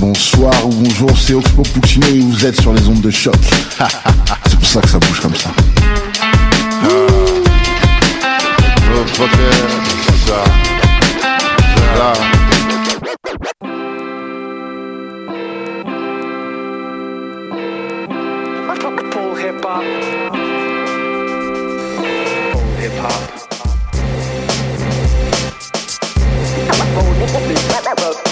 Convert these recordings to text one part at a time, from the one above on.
Bonsoir ou bonjour, c'est Oxpo Puccino et vous êtes sur les ondes de choc. c'est pour ça que ça bouge comme ça. Full hip hop.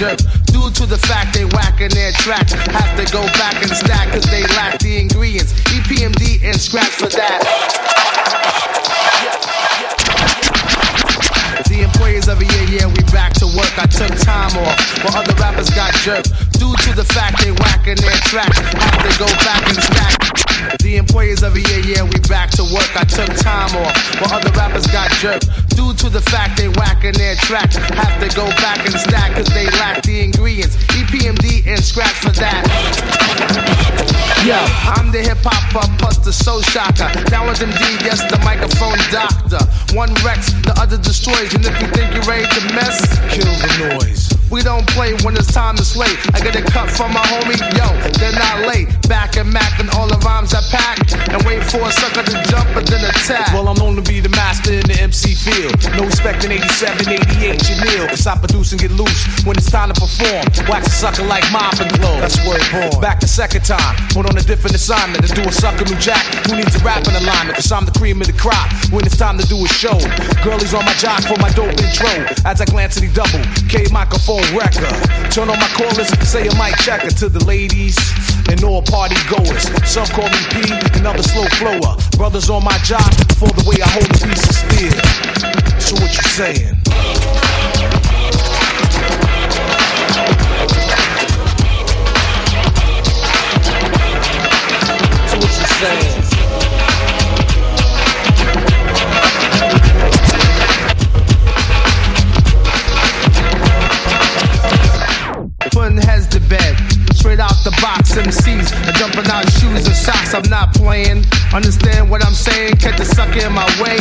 rappers. Due to the fact they whacking their tracks, have to go back and stack cause they lack the ingredients. EPMD and scratch for that. The employees of a year, yeah, we back to work. I took time off while other rappers got jerked. Due to the fact they whacking their tracks, have to go back and stack. The employees of a year, yeah, we back to work. I took time off while other rappers got jerked. Due to the fact they whacking their tracks, have to go back and stack cause they lack the ingredients. EPMD and scratch for that. Yo, I'm the hip hopper plus the soul shocker. Now with MD, yes, the microphone doctor. One wrecks, the other destroys. And if you think you're ready to mess, kill the noise. We don't play when it's time to slay. I get a cut from my homie, yo, they're not late. Back and Mac and all the rhymes I pack. And wait for a sucker to jump and then attack. Well, I'm known to be the master in the MC field. No respect in 87, 88, Jamil. Cause I produce and get loose when it's time to perform. Wax a sucker like Mop and Glo. That's where it born. Back the second time, put on a different assignment to do a sucker new jack. Who needs a rap in alignment? Cause I'm the cream of the crop when it's time to do a show. Girlies on my jock for my dope intro. As I glance at the double, K microphone wrecker. Turn on my callers, say a mic checker to the ladies and all party goers. Some call me P, another slow flower. Brothers on my job for the way I hold a piece of steel. So what you saying? Not playing. Understand what I'm saying? Catch the sucker in my way,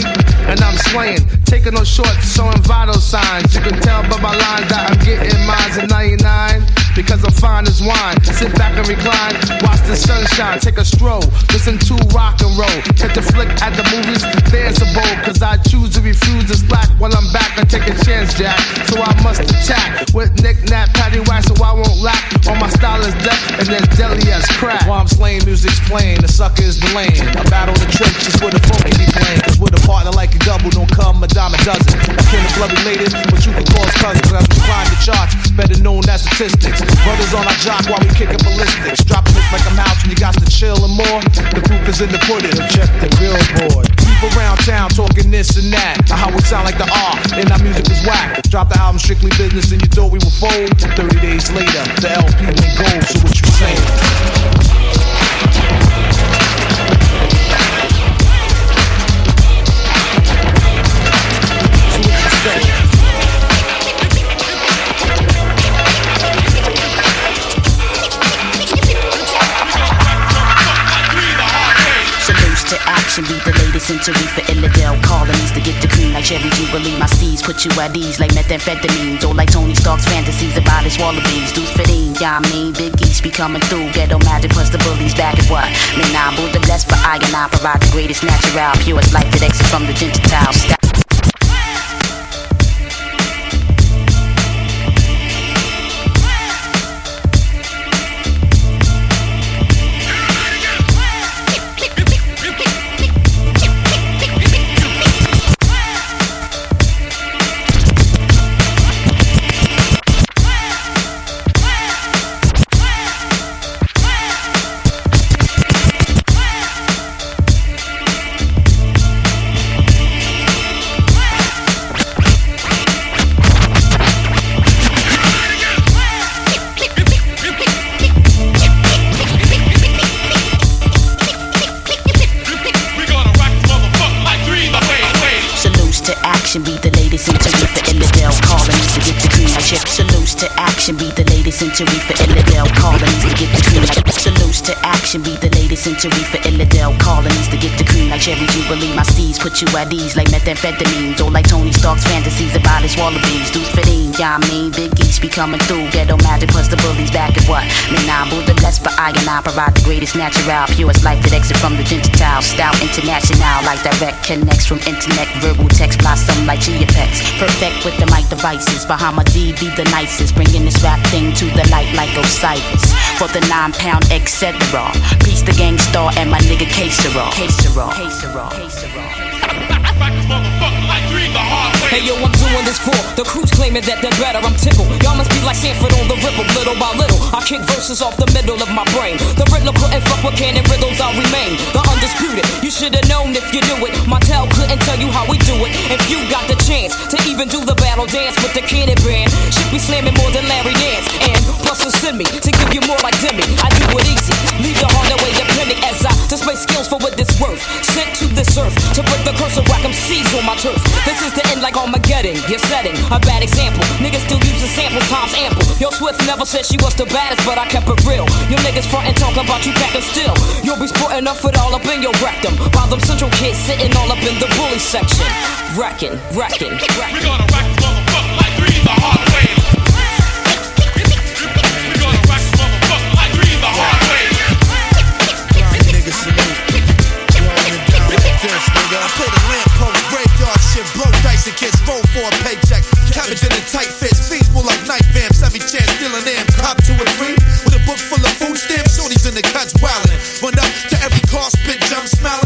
and I'm slaying. Taking no shorts, showing vital signs. You can tell by my lines that I'm getting mines in 99. Because I'm fine as wine. Sit back and recline, watch the sunshine, take a stroll, listen to rock and roll. Catch a flick at the movies, dance a bowl. Cause I choose to refuse to slack while I'm back. I take a chance, Jack. So I must attack with Nick Nat, Patty Whack, so I won't lack. All my style is death and as deadly as crack. While I'm slaying, music's playing, the sucker is delaying. A battle in the trenches where the funk can be playing. Cause with a partner like a double, don't come a dime a dozen. Kin of blood related, but you can cause cousins as we climb the charts. Better known as statistics. Brothers on our jock while we kicking ballistics. Dropping this like I'm house when you got to chill and more. The proof is in the pudding. Check the billboard. Keep around town talking this and that. How we sound like the R, and our music is whack. Drop the album Strictly Business and you thought we would fold. 30 days later, the LP went gold, so what you saying? Century for Illidale colonies to get the cream like Cherry Jubilee. My steeds put you at ease like methamphetamines or like Tony Stark's fantasies about his wallabies. Deuce fitting, yeah, I mean, Big East be coming through. Ghetto magic plus the bullies back at what? Man, I the blessed, but I and I provide the greatest natural, purest life that exits from the Gentile. Century for Illidale colonies to get the cream like Salutes to action, be the latest century for Illidale colonies to get the cream like Cherry Jubilee. My put you at ease like methamphetamines or like Tony Stark's fantasies about his wallabies. Deuce fitting, yeah, I mean, Big East be coming through. Ghetto magic plus the bullies back at what? I'm the blessed, but I and I provide the greatest natural, purest life that exit from the Gentile. Style international, like direct connects from internet, verbal text blossom like pets. Perfect with the mic devices. Bahama D be the nicest, bringing this rap thing to the light like Osiris. For the nine pound etc. Peace the gang star and my nigga K-Sera. K-Sera. K-Sera. K-Sera. Hey yo, I'm doing this for the crews claiming that they're better. I'm tickled. Y'all must be like Sanford on the ripple, little by little. I kick verses off the middle of my brain. The riddler couldn't fuck with cannon riddles. I'll remain the undisputed. You should have known if you knew it. My tell couldn't tell you how we do it. If you got the chance to even do the battle dance with the cannon band, should be slamming more than Larry Nance. And to send me to give you more like Demi. I do it easy. Leave the hard way depending as I display skills for what it's worth. Sent to this earth to break the curse of 'em seas on my turf. This is the end like Armageddon. You're setting a bad example. Niggas still using samples times ample. Yo, Swift never said she was the baddest, but I kept it real. Your niggas front and talking about you packing still. You'll be sporting up it all up in your rectum. While them central kids sitting all up in the bully section. Wrecking, wrecking, wrecking. We're gonna rock this motherfucker like three the hard way. We're gonna rock this motherfucker like three the hard way. niggas salute. You holding it down like this, nigga. I play the lamppost, graveyard shit, blow dice and kids roll for a paycheck. Cabbage in a tight fits, fees more like night vamps. Every chance stealing amps, cop two or three with a book full of food stamps. Shorties in the cuts wildin'. Spit jump smiling.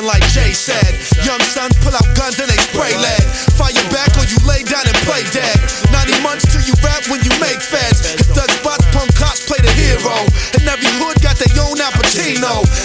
Watching like Jay said. Young sons pull out guns and they spray lead. Fire back or you lay down and play dead. 90 months till you rap when you make feds. Hit the spots, punk cops play the hero. And every hood got their own Al.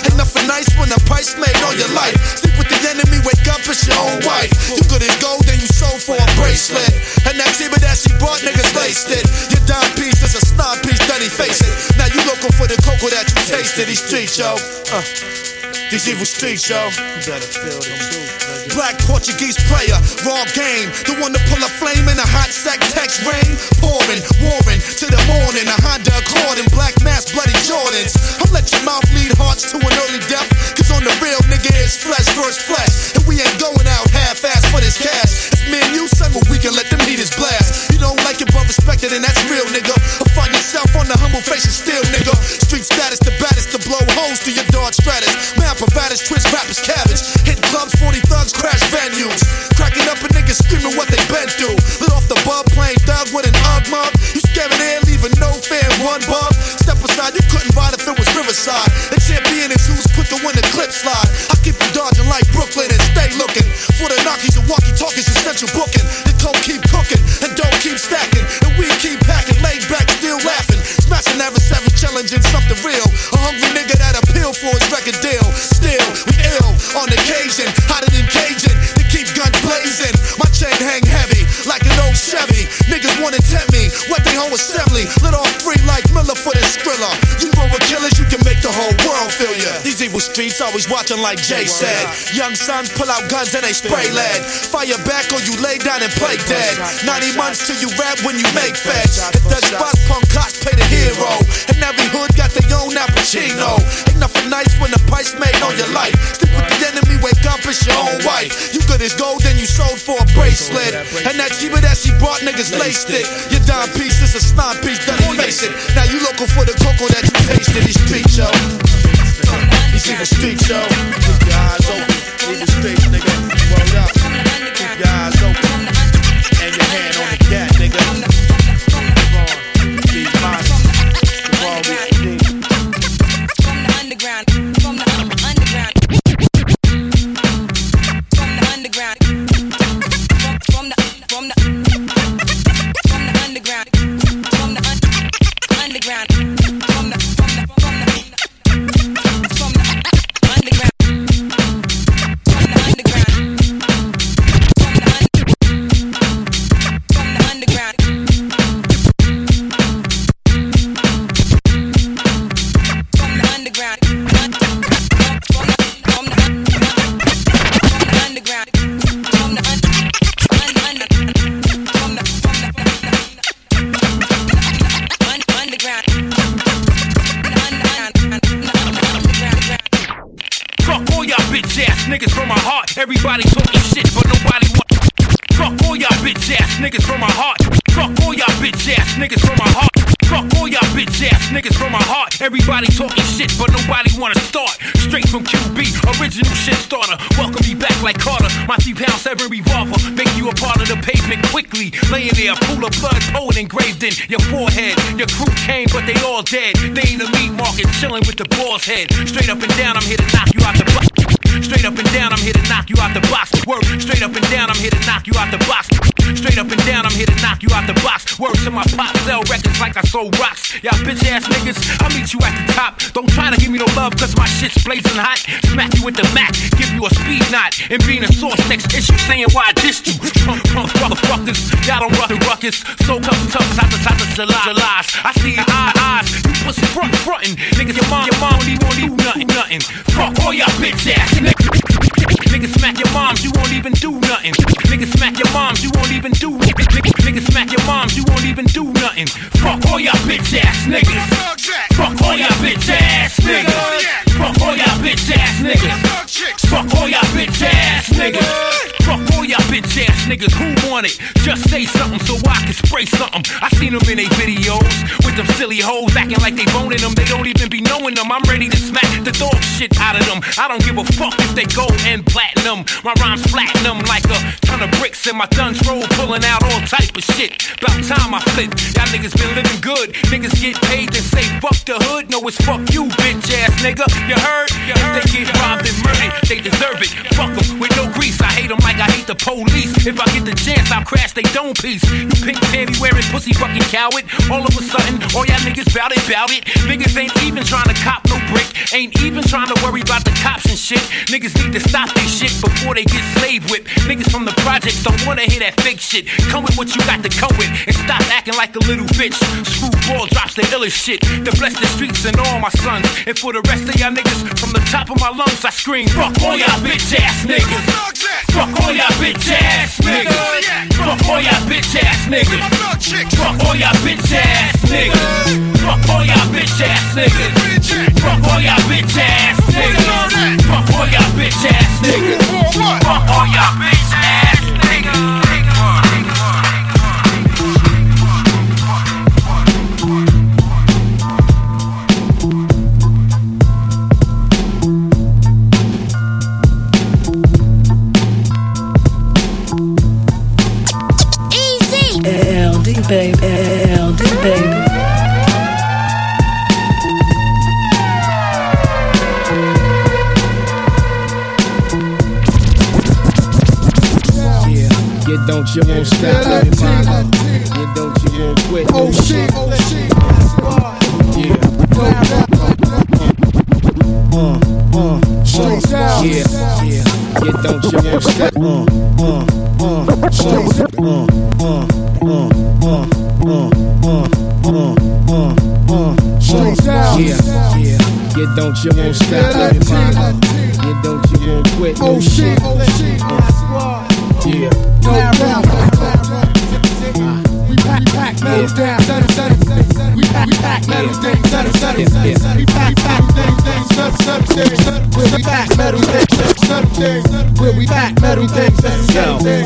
Ain't nothing nice when the price made on your life. Sleep with the enemy, wake up, it's your own wife. You as gold, then you sold for a bracelet. And that zebra that she bought, niggas laced it. Your dime piece is a snob piece, then he face it. Now you looking for the cocoa that you tasted. These streets, yo. Uh. These evil streets, yo. Better feel the truth. Black Portuguese player, raw game. The one to pull a flame in a hot sack, text rain. Pouring, warring to the morning. A Honda Accord and black mask, bloody Jordans. Let your mouth lead hearts to an early death. Cause on the real, nigga, it's flesh versus flesh. And we ain't going out half ass for this cash. It's me and you, but we can let them heaters blast. You don't like it, but respect it, and that's real, nigga. Or find yourself on the humble face and still, nigga. Street status, the baddest to blow holes through your Dodge Stratus. Man, providers, twist rappers, cabbage. Hit clubs, 40 thugs, crash venues. Cracking up a nigga screaming what they been through. Lit off the bub, playing thug with an ug mug. You scaring air, leaving no fan, one bug. Step aside, you couldn't ride if it was Riverside. The champion is who's when the clip slide. I keep you dodging like Brooklyn and stay looking for the knockies and walkie talkies and central booking. The coke keep cooking and dope keep stacking. And we keep packing, laid back, still laughing. Smashing every seven, challenging something real. A hungry nigga that appeal for his record deal. Still, we ill on occasion, hotter than Cajun. To keep guns blazing, my chain hang heavy Chevy. Niggas wanna tempt me, what they whole assembly. Lit off free like Miller for the Skrilla. You roll with killers, you can make the whole world feel ya. These evil streets always watching like Jay said. Young sons pull out guns and they spray lead. Fire back or you lay down and play dead. 90 months till you rap when you make feds. Hit the spots, punk cops play the hero. And every hood got their own Al Pacino. Ain't nothing nice when the price made on your life. Stick with the enemy, wake up, it's your own wife. You good as gold, then you sold for a bracelet. And that Jeeba that she brought, niggas laced it. Your dime piece is a snot piece, he face it. Now you looking for the cocoa that you tasted. These streets, yo. These evil streets, yo. Keep your eyes open. Evil streets, nigga. Everybody talking shit, but nobody want. Fuck all y'all bitch ass niggas from my heart. Fuck all y'all bitch ass niggas from my heart. Fuck all y'all bitch ass niggas from my heart. Everybody talking shit, but nobody wanna start. Straight from QB, original shit starter. Welcome me back like Carter. My three pound seven revolver. Make you a part of the pavement quickly. Laying there, pool of blood, poet engraved in your forehead. Your crew came, but they all dead. They in the meat market, chilling with the boss head. Straight up and down, I'm here to knock you out the box. Straight up and down, I'm here to knock you out the box. Word, straight up and down, I'm here to knock you out the box. Straight up and down, I'm here to knock you out the box. Word to my pop, sell records like I sold rocks. Y'all bitch ass niggas, I'll meet you at the top. Don't try to give me no love, cause my shit's blazing hot. Smack you with the Mac, give you a speed knot. And being a source next issue, saying why I dissed you. Punk, punk, motherfuckers, y'all don't rock the ruckus. So tough, tough, top to top to July, July's. I see your eye, eyes, you pussy front, frontin'. Niggas, your mom, your mom won't even, even nothing, nothing. Fuck all y'all bitch ass niggas. Niggas smack your moms, you won't even do nothing. Niggas smack your moms, you won't even do Niggas, niggas smack your moms, you won't even do nothing. Fuck all y'all bitch ass niggas. Fuck all y'all bitch ass niggas. Fuck all y'all bitch ass niggas. Fuck all y'all bitch ass niggas. Fuck all y'all bitch ass niggas. Who want it? Just say something so I can spray something. I seen them in they videos with them silly hoes acting like they boning them. They don't even be knowing them. I'm ready to smack the dog shit out of them. I don't give a fuck if they go and platinum. My rhymes platinum like a ton of bricks in my guns roll, pulling out all type of shit. About time I flip. Y'all niggas been living good. Niggas get paid and say fuck the hood. No, it's fuck you, bitch ass nigga. You heard? You heard? If they get robbed and murdered, they deserve it. Fuck them with no grease. I hate them like I hate the police. If I get the chance, I'll crash they dome piece. You pink panty wearing pussy fucking coward. All of a sudden, all y'all niggas bout it, bout it. Niggas ain't even trying to cop no brick. Ain't even trying to worry about the cops and shit. Niggas need to stop this shit before they get slave whipped. Niggas from the projects don't wanna hear that fake shit. Come with what you got to come with and stop acting like a little bitch. Screwball drops the illest shit to bless the streets and all my sons. And for the rest of y'all niggas, from the top of my lungs, I scream, fuck all y'all bitch ass niggas. Fuck all y'all bitch ass niggas. Fuck all y'all bitch ass niggas. Fuck all y'all bitch ass niggas. Fuck all y'all bitch ass niggas. Fuck all y'all bitch ass niggas. Fuck all y'all bitch ass niggas. Fuck all y'all bitch ass niggas. Baby, LD baby. Yeah, you don't you won't stop, baby mama. You don't you won't quit. Oh shit, oh shit. Yeah. Uh, uh, Straight down. yeah, yeah. You don't you won't stop. Uh, uh, uh, uh, uh, uh, uh, uh, uh, uh, uh, uh, Straight down. Yeah, yeah. You don't you won't stop, baby mama. You don't you won't quit. Oh shit, oh shit. Yeah. Now round. We pack, pack, metal down. We pack, pack, metal things, set it, set it, set it. We pack, pack, things, things, set it, set it, set it, set it. Where we pack, metal things, set it, set it, things. Where we pack, metal things, it, things.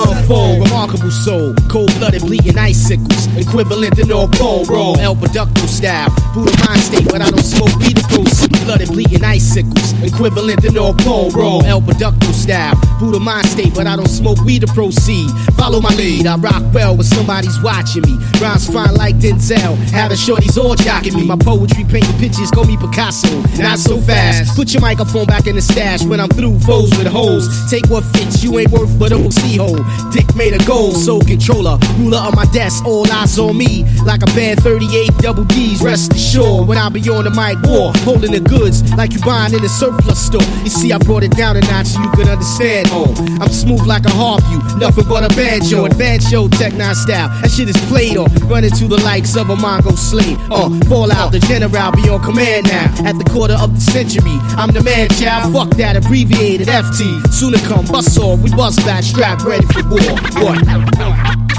remarkable soul, cold-blooded, bleeding icicles, equivalent to North Pole, roll, El Producto style, Buddha mind state, but I don't smoke weed to proceed. Blooded, bleeding icicles, equivalent to North Pole, roll, El Producto style, Buddha mind state, but I don't smoke weed to proceed. Follow my lead, I rock well when somebody's watching me. Rhymes fine like Denzel, had the shorties all jocking me. My poetry painting pictures, call me Picasso, not so fast. Put your microphone back in the stash when I'm through foes with hoes. Take what fits, you ain't worth but a OC hole. Dick made a goal, so controller, ruler of my desk, all eyes on me. Like a band 38 double D's, rest assured. When I be on the mic, war, holding the goods like you buying in a surplus store. You see, I brought it down a notch so you can understand. Oh, I'm smooth like a harp, you nothing but a banjo. Advanced show, tech style. That shit is played on, running to the likes of a Mongo slave. Uh, fall out, the general be on command now. At the quarter of the century, I'm the man, child. Fuck that abbreviated FT. Sooner come, bust off, we bust back, strap ready for war. What? What?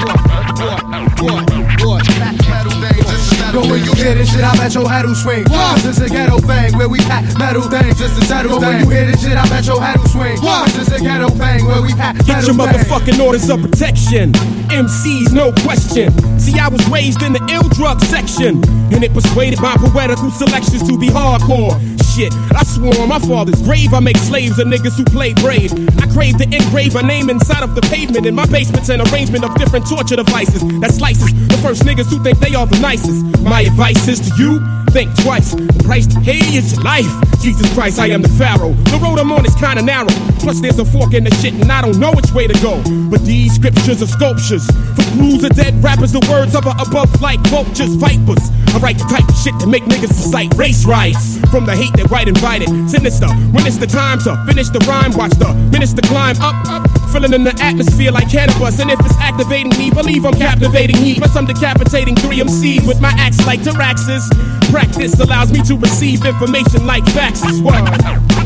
What? What? What? But when you hear this shit, I bet your head will swing. Cause it's a ghetto thing where we pack metal things just to settle But when you hear this shit, I bet your head will swing. Cause it's a ghetto thing where we pack Get your things. motherfucking orders of protection. MCs, no question. See, I was raised in the ill drug section, and it persuaded my poetical selections to be hardcore. Shit, I swore on my father's grave I make slaves of niggas who play brave. I crave to engrave a name inside of the pavement. In my basement's an arrangement of different torture devices that slices the first niggas who think they are the nicest. My advice is to you. Think twice. The price to your life. Jesus Christ, I am the Pharaoh. The road I'm on is kinda narrow. Plus, there's a fork in the shit, and I don't know which way to go. But these scriptures are sculptures. For crews of dead rappers, the words of above like vultures, vipers. I write the type of shit to make niggas incite race riots. From the hate that white invited, sinister. When it's the time to finish the rhyme, watch the minutes minister climb up, up. Filling in the atmosphere like cannabis. And if it's activating me, believe I'm captivating he. Plus, I'm decapitating three MCs with my axe like Taraxis. Practice allows me to receive information like facts. What?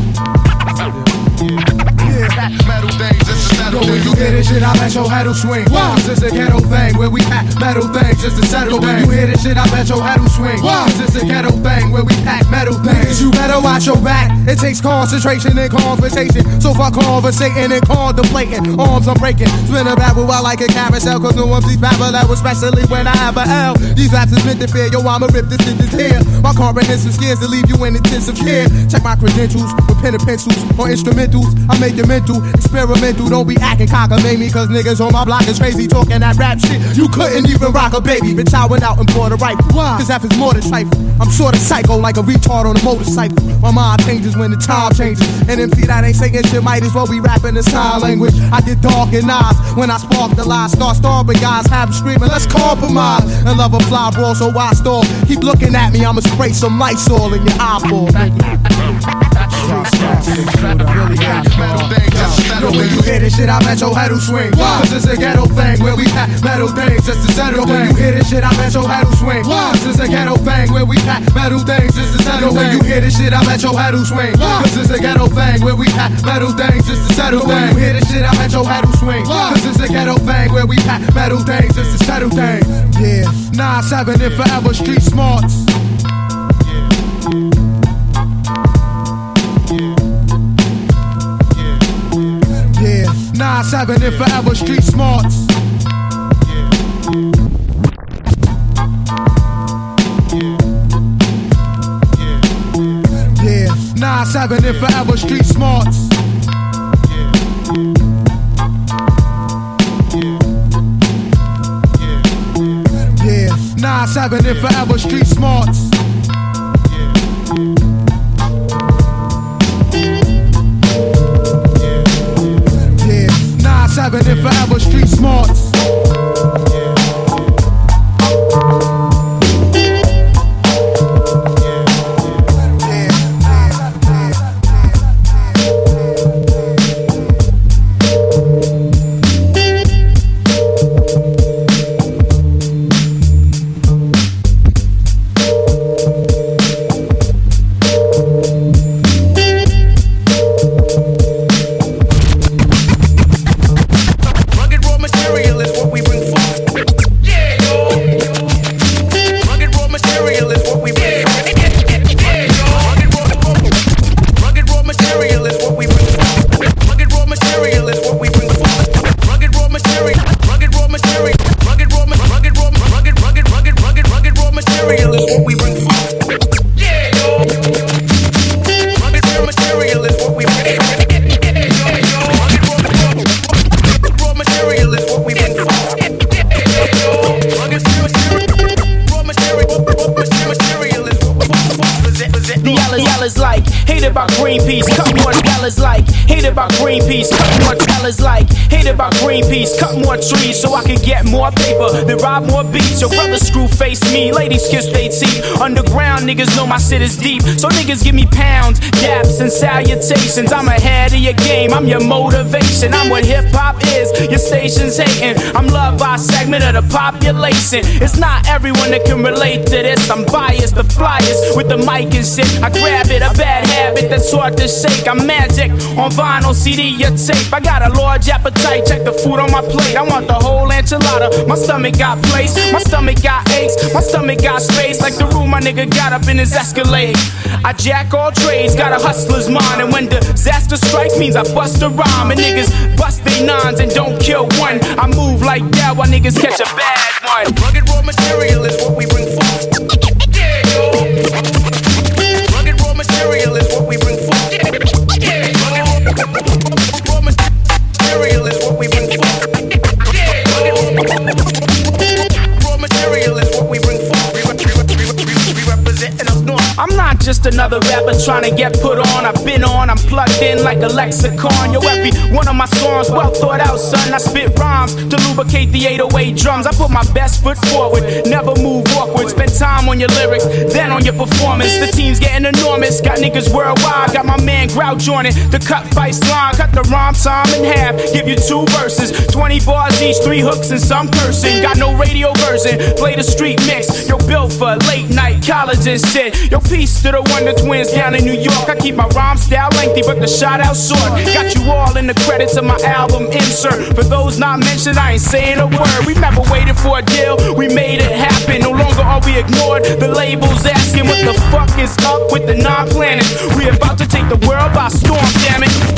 Metal things just to settle But when you hear this shit, I bet your head will swing. Cause it's a ghetto thing where we pack metal things just to settle But when you hear this shit, I bet your head will swing. Cause it's a ghetto thing where we pack metal things. You better watch your back. It takes concentration and confrontation. So far conversating and contemplating. Arms I'm breaking. Spin a battle while like a carousel. Cause no one sees that was especially when I have a L. These raps is meant to fear. Yo, I'ma rip this in this here. My comprehensive skills to leave you in intensive care. Check my credentials with pen and pencils or instrumentals. I make it mental, experimental. Don't be acting cockamamie, cause niggas on my block is crazy talking that rap shit. You couldn't even rock a baby, bitch. I went out and bought a rifle. Cause F is more than trifle. I'm sorta psycho, like a retard on a motorcycle. My mind changes when the time changes. And MC that ain't saying shit might as well be rapping in sign language. I get dark and eyes when I spark the lie. Start starving guys, have 'em screaming, let's compromise. And love a fly ball, so I stall. Keep looking at me, I'ma spray some Lysol in your eyeball. Thank you. Yo, when you hear this shit, I bet your head will swing. Cause it's a ghetto thing where we pack metal things just to settle. Yo, when you hear this shit, I bet your head will swing. Cause it's a ghetto thing where we pack metal things just to settle. Yo, when you hear this shit, I bet your head will swing. Cause it's a ghetto thing where we pack metal things just to settle. Yo, when you hear this shit, I bet your head will swing. Cause it's a ghetto thing where we pack metal things just to settle things. Yeah, 9-7 and forever street smarts. Yeah, 9-7 and forever street smarts. Yeah, 9-7 and forever street smarts. Yeah, 9-7 and forever street smarts. Salutations. I'm ahead of your game. I'm your motivation. I'm what hip hop is. Your station's hating. I'm loved by a segment of the population. It's not everyone that can relate to this. I'm biased the flyers with the mic and shit. I grab it, a bad habit that's hard to shake. I'm magic on vinyl, CD, or tape. I got a large appetite, check the food on my plate. I want the whole enchilada. My stomach got place, my stomach got aches, my stomach got space. Like the room my nigga got up in his Escalade. I jack all trades, got a hustler's mind. And when disaster strikes, means I bust a rhyme. And niggas nines and don't kill one. I move like that while niggas catch a bad one. Rugged raw material is what we bring forth. Rugged raw material is what we bring forth. Yeah, rugged raw material is what we bring north. I'm not just another rapper trying to get put on. I've been on, plugged in like a lexicon. Yo, every one of my songs well thought out, son. I spit rhymes to lubricate the 808 drums. I put my best foot forward, never move awkward. Spend time on your lyrics, then on your performance. The team's getting enormous, got niggas worldwide. Got my man Grouch it. The cut fight line, cut the rhyme time in half. Give you two verses, 20 bars each, three hooks and some cursing. Got no radio version, play the street mix. Yo, built for late night college and shit. Yo, peace to the Wonder Twins down in New York. I keep my rhyme style lengthy, but the shot out short. Got you all in the credits of my album insert. For those not mentioned, I ain't saying a word. We never waited for a deal, we made it happen. No longer are we ignored. The labels asking what the fuck is up with the non-planets. We about to take the world by storm, damn it.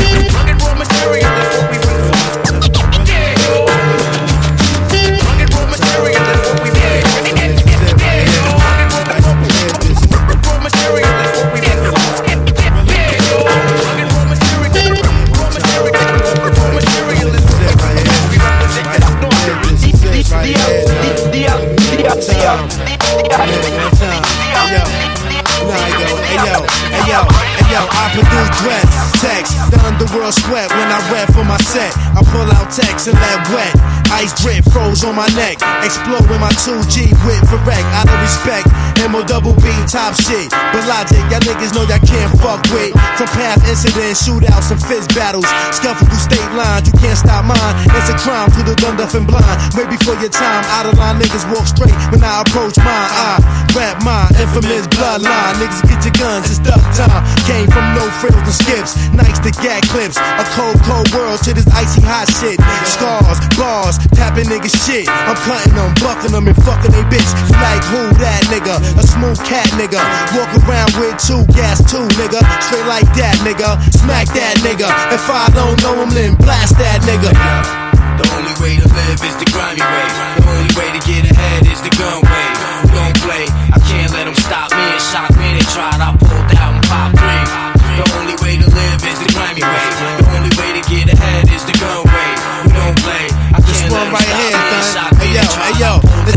yo, hey yo. I produce threats, text, the underworld sweat when I rap for my set. I pull out text and let wet. Ice drip froze on my neck. Explode with my 2G whip for wreck. Out of respect, MO double B top shit. But logic, y'all niggas know y'all can't fuck with. From past incidents, shootouts, and fist battles. Scuffle through state lines, you can't stop mine. It's a crime to the dumb, deaf, and blind. Way before your time, out of line niggas walk straight when I approach mine. I rap mine, infamous bloodline. Niggas get your guns, it's duck time. Came from no frills and skips, nights to gag clips. A cold, cold world to this icy hot shit. Scars, bars, tapping niggas shit. I'm cutting them, bucking them, and fucking they bitch. Like who that nigga? A smooth cat nigga. Walk around with two gas, two nigga. Straight like that nigga. Smack that nigga. If I don't know him, then blast that nigga. The only way to live is the grimy way. The only way to get ahead is the gun way. Don't play, I can't let them stop me and shock me. They tried, I pulled out. The only way to live is the grimy way. The only way to get ahead is the gun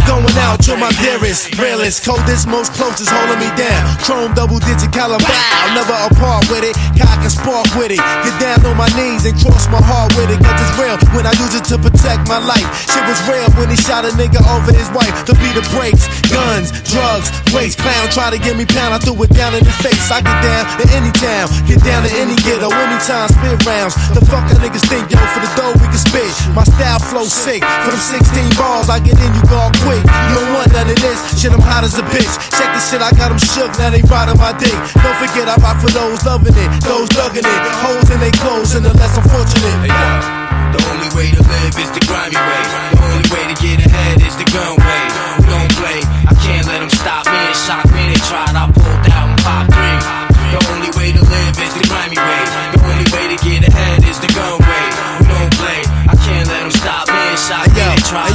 going out to my dearest, realest, coldest, most closest, holding me down. Chrome double digit caliber, bow, never apart with it. Cock and spark with it. Get down on my knees and cross my heart with it. Cause it's real when I use it to protect my life. Shit was real when he shot a nigga over his wife. To be the brakes, guns, drugs, waste. Clown try to get me pound, I threw it down in his face. I get down in any town, get down to any ghetto, anytime, spit rounds. The fuck that niggas think, yo, for the dough we can spit. My style flow sick. For them 16 balls, I get in, you go quick. You don't want none of this. Shit, I'm hot as a bitch. Check the shit, I got them shook, now they riding my dick. Don't forget, I rock for those loving it, those thugging it. Hoes in they clothes, and the less unfortunate. Hey, the only way to live is the grimy way. The only way to get ahead is the gun way. We Don't play, I can't let them stop me and shock me. They tried, I pulled out and popped three. The only way to live is the grimy way. The only way to get ahead is the gun way. We Don't play, I can't let them stop me and shock me. They tried,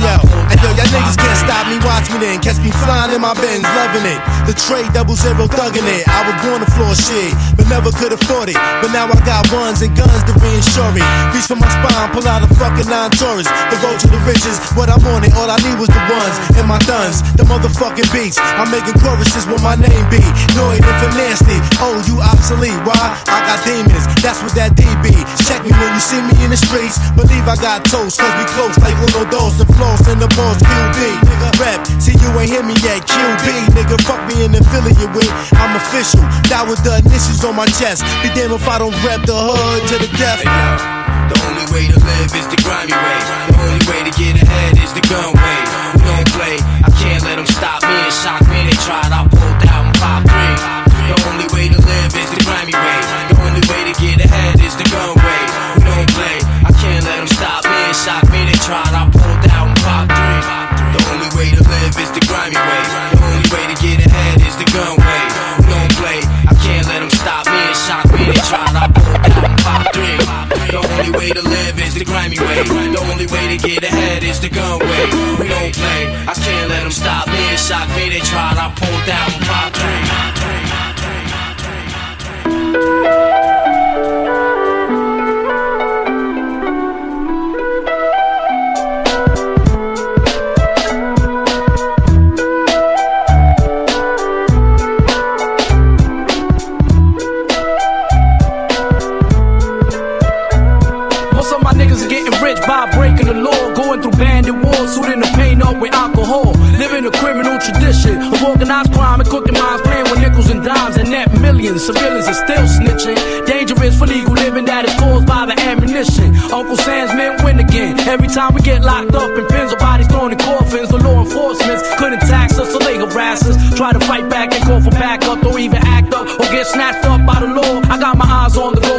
stop me, me then. Catch me flying in my Benz, loving it. The trade double zero thugging it. I was born to floor shit, but never could afford it. But now I got ones and guns to reinsure it. Reach for my spine, pull out a fucking nine Taurus. The road to the riches, what on it. All I need was the ones and my guns, the motherfucking beats. I'm making choruses with my name be. Noid and nasty. Oh, you obsolete. Why? I got demons. That's what that D be. Check me when you see me in the streets. Believe I got toast, cause we close like uno dos. The flows and the balls, QB. Nigga, rep. See, you ain't hear me yet. QB, nigga, fuck me and affiliate with. I'm official. That was the initials on my chest. Be damned if I don't rap the hood to the death. Hey, the only way to live is the grimy way. The only way to get ahead is the gun way. We don't play. I can't let them stop me and shock me. They tried. I pulled out and popped three. The only way to live is the grimy way. The only way to get ahead is the gun way. We don't play. I can't let them stop me and shock me. They tried. I life is the grimy way. The only way to get ahead is the gun way. Don't play, I can't let them stop me and shock me. They try to pull down pop three. The only way to live is the grimy way. The only way to get ahead is the gun way. We don't play, I can't let them stop me and shock me. They try to pull down pop three. Millions. Civilians are still snitching. Dangerous for legal living that is caused by the ammunition. Uncle Sam's men win again. Every time we get locked up in pins or bodies thrown in coffins, the law enforcement couldn't tax us, so they harass us. Try to fight back and call for backup, don't even act up or get snatched up by the law. I got my eyes on the gold,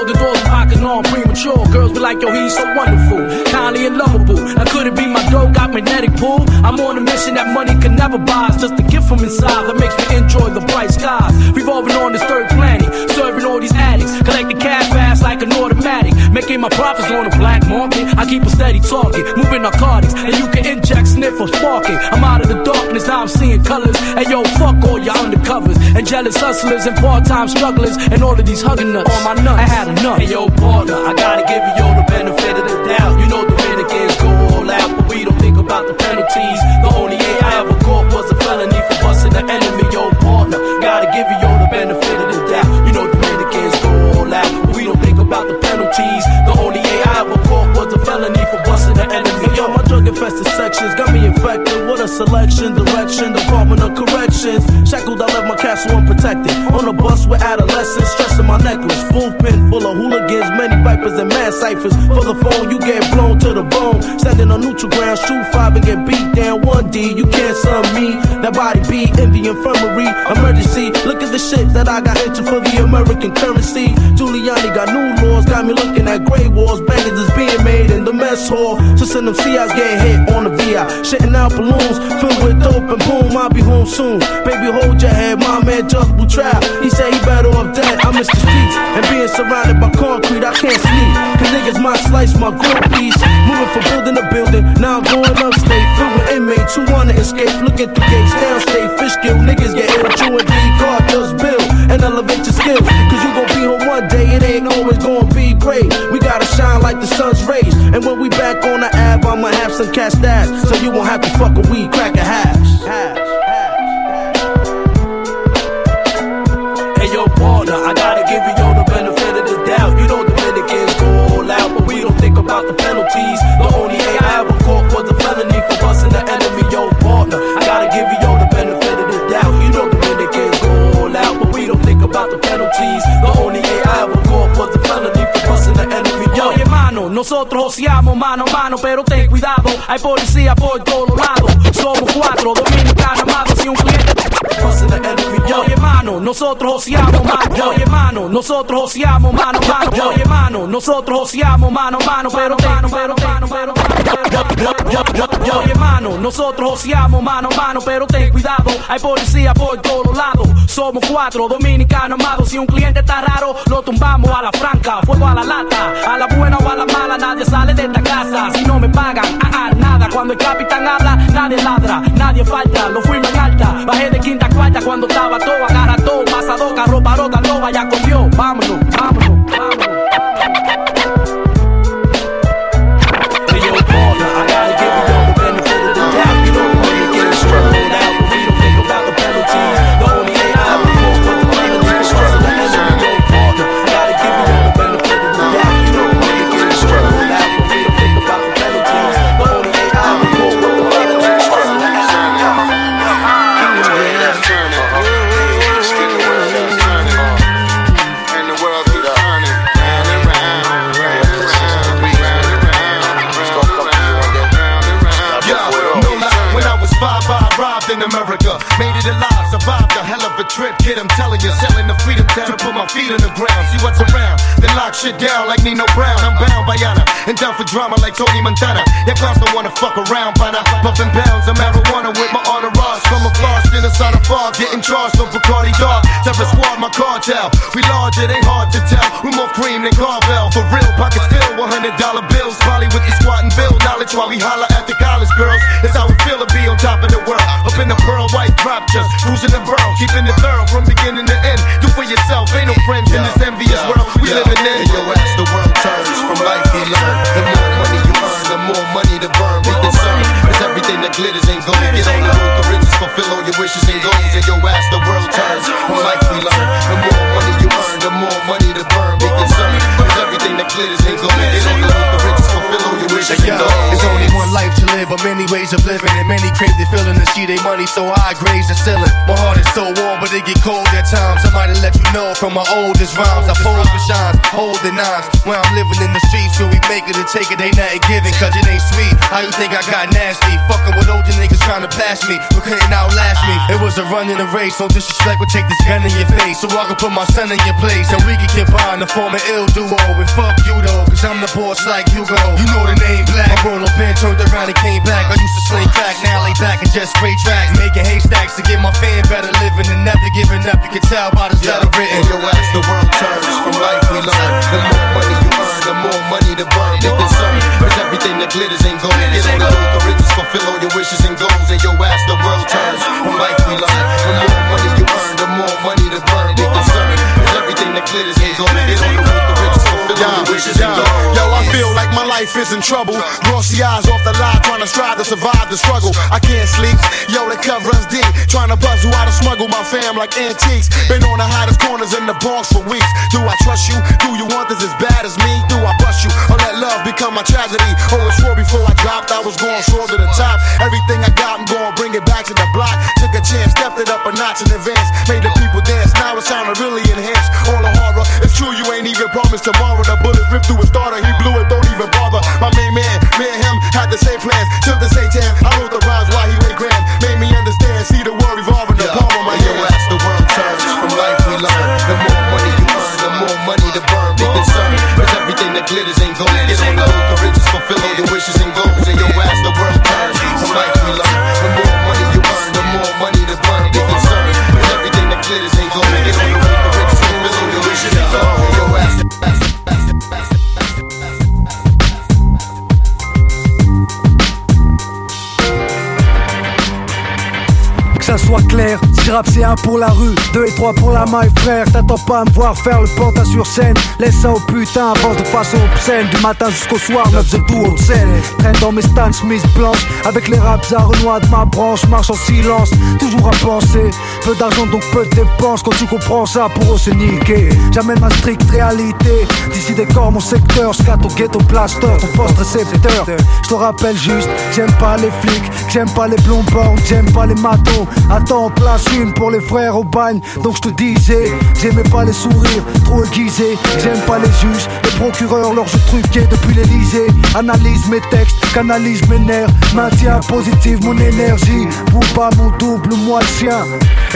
on premature. Girls be like, yo, he's so wonderful, kindly and lovable. Now could it be my dough got magnetic pull? I'm on a mission that money can never buy. It's just a gift from inside that makes me enjoy the bright skies. Revolving on this third planet, serving all these addicts, collecting cash fast like an automatic, making my profits on the black market. I keep a steady target, moving narcotics, and you can inject, sniff, or spark it. I'm out of the darkness, now I'm seeing colors. And yo, fuck all your undercovers and jealous hustlers and part-time strugglers and all of these hugging nuts. On my nuts, I had enough. Hey yo, partner, I gotta give you all the benefit of the doubt. You know Dominicans go all out, but we don't think about the penalties. The only A I caught was a felony for busting the enemy. Yo, my drug infested sections got me infected. What a selection, direction, Department of Corrections. Shackled, I left my castle unprotected. On a bus with adolescents, stressing my necklace. Full pin full of hooligans, many vipers and mad ciphers. For the phone, you get blown to the bone. Standing on neutral ground, shoot five and get beat down. One D, you can't sum me. That body beat in the infirmary. Emergency, look at the shit that I got into for the American currency. Giuliani got new laws, got me looking at gray walls. Bangers is being made in the mess hall. So send them CIs get hit on the VI. Shitting out balloons filled with dope and boom, I'll be home soon. Baby, hold your head, my man just will trap. He said he better off dead. I miss the streets and being surrounded by concrete. I can't sleep. Cause niggas might slice my gold piece. Moving from building to building, now I'm going upstate. Filled with inmates who wanna escape. Looking through gates, downstate, fish kill. Niggas get ill, and D, God does bill. And elevate your skills. Cause you gon' be home one day, it ain't always gonna be great. We gotta shine like the sun's rays. And when we back on the ab, I'ma have some cash stash. So you won't have to fuck a weed, crack a hash. Hey yo, partner, I gotta give you all the benefit of the doubt. You know Dominicans go all out, but we don't think about the penalties. The only A I ever caught was a felony for busting the enemy. Yo, partner, I gotta give you all the benefit of the doubt. You know Dominicans go all out, but we don't think about the penalties. Nosotros ociamos mano a mano, pero ten cuidado, hay policía por todos lados. Somos cuatro dominicanos amados y un cliente. Yo, hermano, nosotros ociamos mano. Yo, hermano, nosotros ociamos mano a mano. Yo, hermano, nosotros ociamos mano a mano, pero mano, pero mano, pero yo, hermano, nosotros ociamos mano a mano, pero ten cuidado, hay policía por todos lados. Somos cuatro dominicanos amados. Si un cliente está raro, lo tumbamos a la franca, fuego a la lata, a la buena o a la mala, nadie sale de esta casa. Si no me pagan, ah, ah, nada. Cuando el capitán habla, nadie ladra, nadie falta, lo fuimos en alta. Bajé de quinta a cuarta cuando estaba todo, agarra todo, pasa dos, carro, parota, loba, ya cogió. Vámonos, vámonos, vámonos. Fuck around, but I puffing pounds of marijuana with my entourage. From a flash in the side of fog, getting charged on Bacardi Dog. Terror squad, my cartel. We large, it ain't hard to tell. We more cream than Carvel. For real, pockets filled, $100 bills. Probably with the squat and bill knowledge while we holler at the college girls. That's how we feel to be on top of the world. Up in the pearl white drop, just cruising see their money so high, graze the ceiling. My heart is so warm, but it get cold at times. I might have let you know from my oldest rhymes. I pose for shine, the knives. When I'm living in the streets, where we make it and take it, ain't nothing given, cause it ain't sweet. How you think I got nasty? Fucking with older niggas trying to pass me, but couldn't outlast me. It was a run in a race, no disrespect, but take this gun in your face. So I can put my son in your place, and we can combine to form an ill duo. And fuck you though, cause I'm the boss like Hugo. You know the name Black. My roller pen turned around and came back. I used to sling crack, now lay back and just spray tracks. Making haystacks to get my fan better living and never giving up. You can tell by the letter written. Yo, as the world turns from life we learn. The more money you earn, the more money to burn. Be concerned, cause everything that glitters ain't gold. Get on the road to riches, fulfill all your wishes and goals. And yo, as the world turns from life we learn. The more money you earn, the more money to burn. Be concerned, everything that glitters ain't gold. Get on the road to riches, fulfill all wishes and goals. Yo, I feel like my life is in trouble. Glossy eyes off the line, trying to strive to survive the struggle. I can't sleep. Yo, the cover runs deep. Trying to puzzle how to smuggle my fam like antiques. Been on the hottest corners in the Bronx for weeks. Do I trust you? Do you want this as bad as me? Do I bust you? Or let love become my tragedy? Oh, it's swore before I dropped, I was going short to the top. Everything I got, I'm gonna bring it back to the block. Took a chance, stepped it up a notch in advance. Made the people dance, now it's time to really enhance. Horror, it's true, you ain't even promised tomorrow. The bullet ripped through his starter, he blew it, don't even bother. My main man, me and him had the same plans. Took the same time, I wrote the rhymes while he rap c'est un pour la rue, deux et trois pour la maille frère. T'attends pas à me voir faire le pantin sur scène. Laisse ça au putain, avance de façon obscène. Du matin jusqu'au soir, neuf de tout haute scène Traîne dans mes stands, Smith blanches. Avec les raps à renois de ma branche Marche en silence, toujours à penser. Peu d'argent donc peu de dépenses. Quand tu comprends ça, pour eux c'est niqué. J'amène ma stricte réalité. D'ici des corps, mon secteur. Scat au ghetto plaster, ton poste récepteur. Je te rappelle juste, j'aime pas les flics. J'aime pas les plombons, j'aime pas les matos. Attends, place une pour les frères au bagne Donc je te disais, j'aimais pas les sourires Trop aiguisés, j'aime pas les juges Les procureurs, leurs jeux truqués depuis l'Elysée Analyse mes textes, canalise mes nerfs Maintiens positive mon énergie Pour pas mon double, moi le sien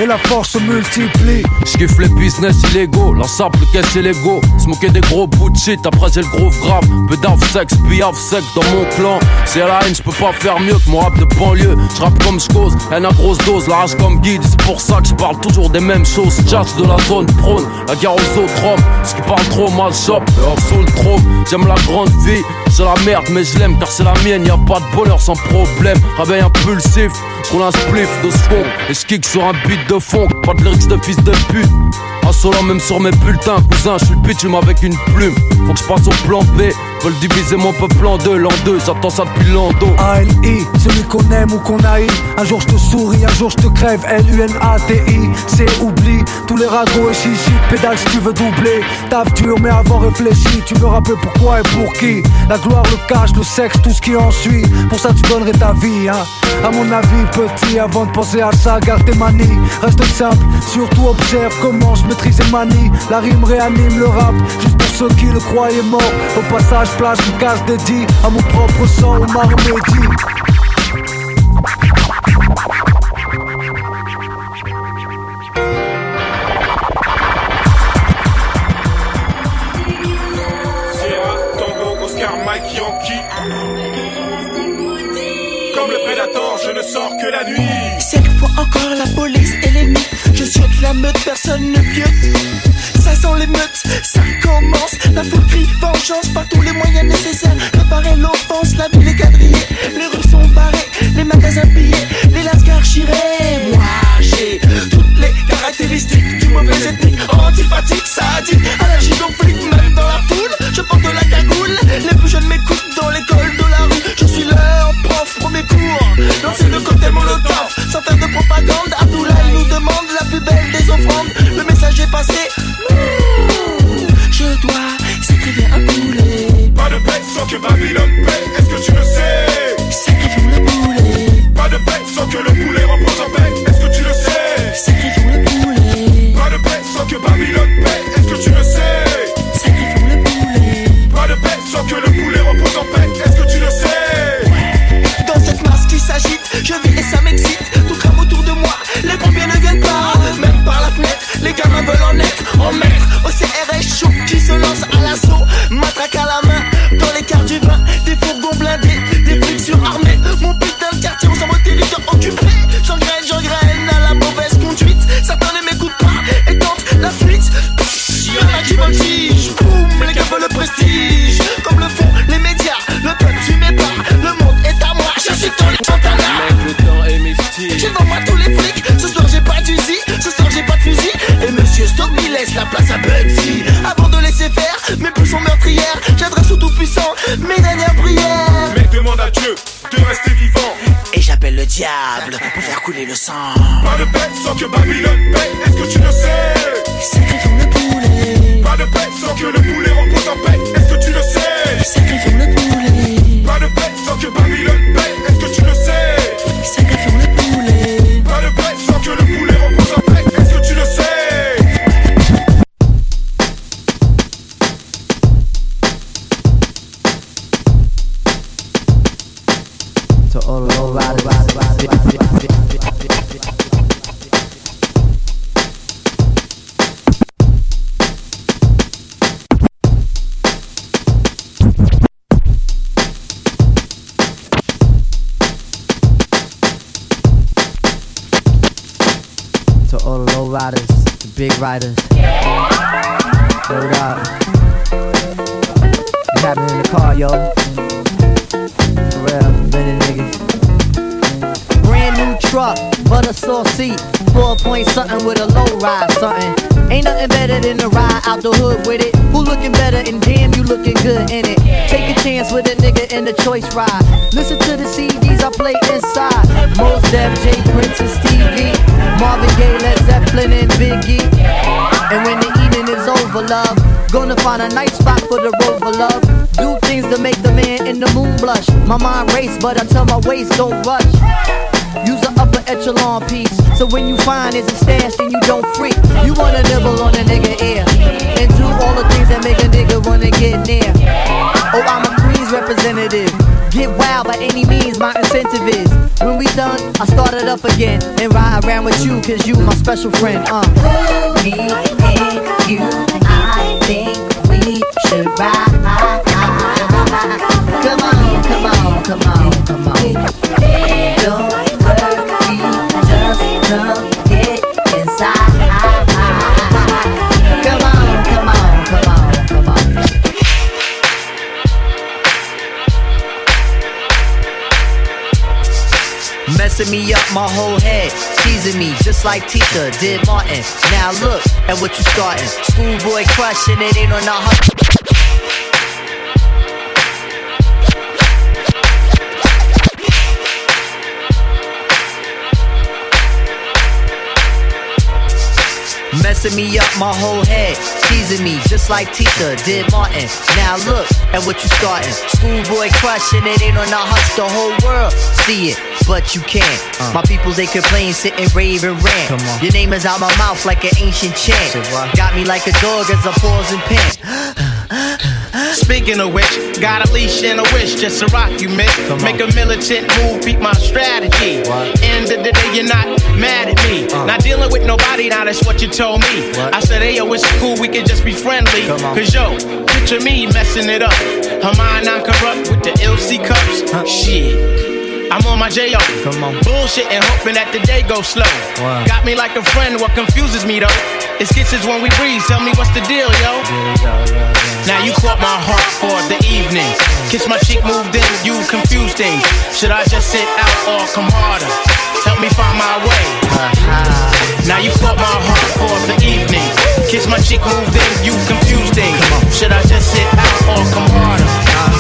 Et la force se multiplie J'kiffe les business illégaux, la simple caisse. Se moquer des gros bouts de après j'ai le gros grave. Peu sexe, piaf sec dans mon clan. C'est la haine, j'peux pas faire mieux que mon rap de banlieue. J'rappe comme j'cause, haine à grosse dose, la rage comme guide. C'est pour ça que j'parle toujours des mêmes choses. Jazz de la zone prône, la guerre aux autres hommes. Ce qui parle trop mal shop, le trône. J'aime la grande vie, c'est la merde, mais je l'aime car c'est la mienne. Y a pas de bonheur sans problème. Réveil impulsif, roule un spliff de skunk. Et j'kick sur un beat de fond, pas de lyrics de fils de pute. Insolent même sur mes bulletins, cousin, je suis le bitume avec une plume. Faut que je passe au plan B, veulent diviser mon peuple en deux, l'an deux, j'attends ça depuis l'an. A-L-I, celui qu'on aime ou qu'on haït Un jour je te souris, un jour je te crève C'est oubli. Tous les ragots et chichi, pédale si tu veux doubler. Taf dur mais avant réfléchi Tu veux rappeler pourquoi et pour qui. La gloire, le cash, le sexe, tout ce qui en suit. Pour ça tu donnerais ta vie, hein. À mon avis petit, avant de penser à ça Garde tes manies, reste simple Surtout observe comment je maîtrise et manie La rime réanime le rap Juste pour ceux qui le croyaient mort. Au passage place une case dédiée À mon propre sang, au Marmédi je ne sors que la nuit. Cette fois encore la police et l'ennemi Je saute la meute, personne ne piote Ça sent l'émeute, ça commence. La foule crie vengeance par tous les moyens nécessaires. Réparer l'offense, la ville est quadrillée. Les rues sont barrées, les magasins pillés Les lascars chirés Moi j'ai toutes les caractéristiques du mauvais ethnique. Antipathique, sadique, allergique au flic Même dans la foule, je porte la cagoule. Les plus jeunes m'écoutent dans l'école de la rue. Je suis leur prof, premier cours Sans faire de propagande. Abdoulaye nous demande la plus belle des offrandes. Le message est passé. Je dois sacrifier un poulet. Pas de paix sans que Babylone paie, est-ce que tu le sais? Sacrifions le poulet. Pas de paix sans que le poulet repose en paix, est-ce que tu le sais? Sacrifions le poulet. Pas de paix sans que Babylone paie, est-ce que tu le sais? Sacrifions le poulet. Pas de paix sans que le poulet Les gamins veulent laisse la place à Bugsy Avant de laisser faire mes pulsions meurtrières J'adresse au tout puissant mes dernières prières. Mais demande à Dieu de rester vivant. Et j'appelle le diable pour faire couler le sang. Pas de paix sans que Babylone paie, est-ce que tu le sais? Messing me up my whole head, teasing me just like Tita did Martin. Now look at what you starting. Schoolboy crushing it ain't on the hustle. Messing me up my whole head, teasing me just like Tita did Martin. Now look at what you starting. Schoolboy crushing it ain't on the hush, the whole world see it, but you can't. Uh. My peoples they complain, sit and rave and rant. Your name is out my mouth like an ancient chant. Got me like a dog as I pause and pant. Speaking of which, got a leash and a wish just to rock you, miss. Make a militant move, beat my strategy. End of the day, you're not mad at me. Uh. Not dealing with nobody, now that's what you told me. I said, hey, yo, it's cool, we can just be friendly. Cause yo, picture me messing it up. Her mind not corrupt with the LC cups. Shit. I'm on my J.O. Come on. Bullshit and hoping that the day goes slow. Wow. Got me like a friend, what confuses me though? It's kisses when we breathe, tell me what's the deal, yo? Now you caught my heart for the evening. Kiss my cheek, moved in, you confused things. Should I just sit out or come harder? Help me find my way. Now you caught my heart for the evening. Kiss my cheek, moved in, you confused things. Should I just sit out or come harder?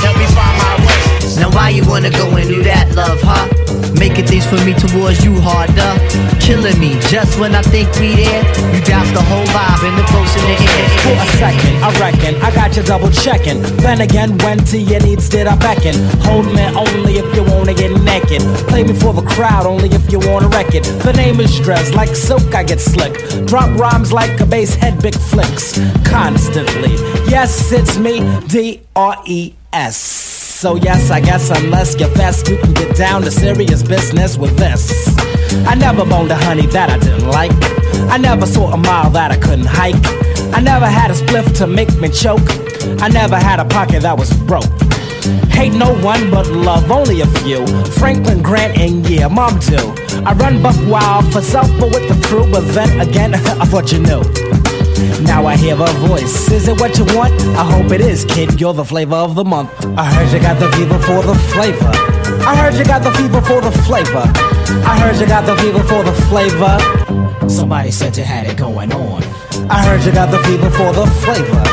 Help me find my way. Now why you wanna go and do that, love, huh? Making things for me towards you harder. Killing me just when I think we there. You douse the whole vibe in the close in the For a second, I reckon I got you double checking. Then again, when to your needs did I beckon? Hold me only if you wanna get naked. Play me for the crowd only if you wanna wreck it. The name is Dress, like silk I get slick. Drop rhymes like a bass head, big flicks. Constantly. Yes, it's me, D R E S. So yes, I guess unless you're fast, you can get down to serious business with this. I never boned a honey that I didn't like. I never saw a mile that I couldn't hike. I never had a spliff to make me choke. I never had a pocket that was broke. Hate no one but love only a few. Franklin Grant and yeah, mom too. I run buck wild for self but with the crew, but then again, I thought you knew. Now I hear a voice. Is it what you want? I hope it is, kid. You're the flavor of the month. I heard you got the fever for the flavor. I heard you got the fever for the flavor. I heard you got the fever for the flavor. Somebody said you had it going on. I heard you got the fever for the flavor.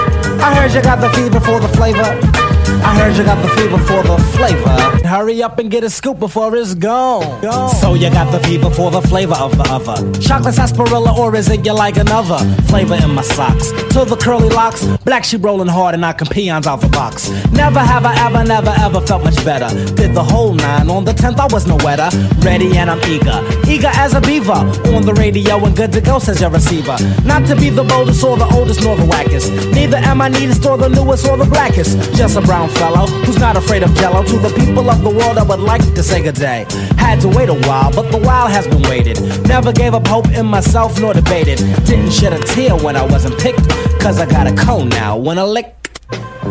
I heard you got the fever for the flavor. I heard you got the fever for the flavor. Hurry up and get a scoop before it's gone. So you got the fever for the flavor of the other. Chocolate sarsaparilla, or is it you like another flavor in my socks? To the curly locks, black sheep rolling hard and knocking peons out the box. Never have I ever, never ever felt much better. Did the whole nine on the tenth, I was no wetter. Ready and I'm eager, eager as a beaver. On the radio and good to go, says your receiver. Not to be the boldest or the oldest nor the wackest. Neither am I neatest or the newest or the blackest. Just a brown fellow who's not afraid of jello. To the people of the world, I would like to say good day. Had to wait a while, but the while has been waited. Never gave up hope in myself nor debated. Didn't shed a tear when I wasn't picked, cause I got a cone now when I lick.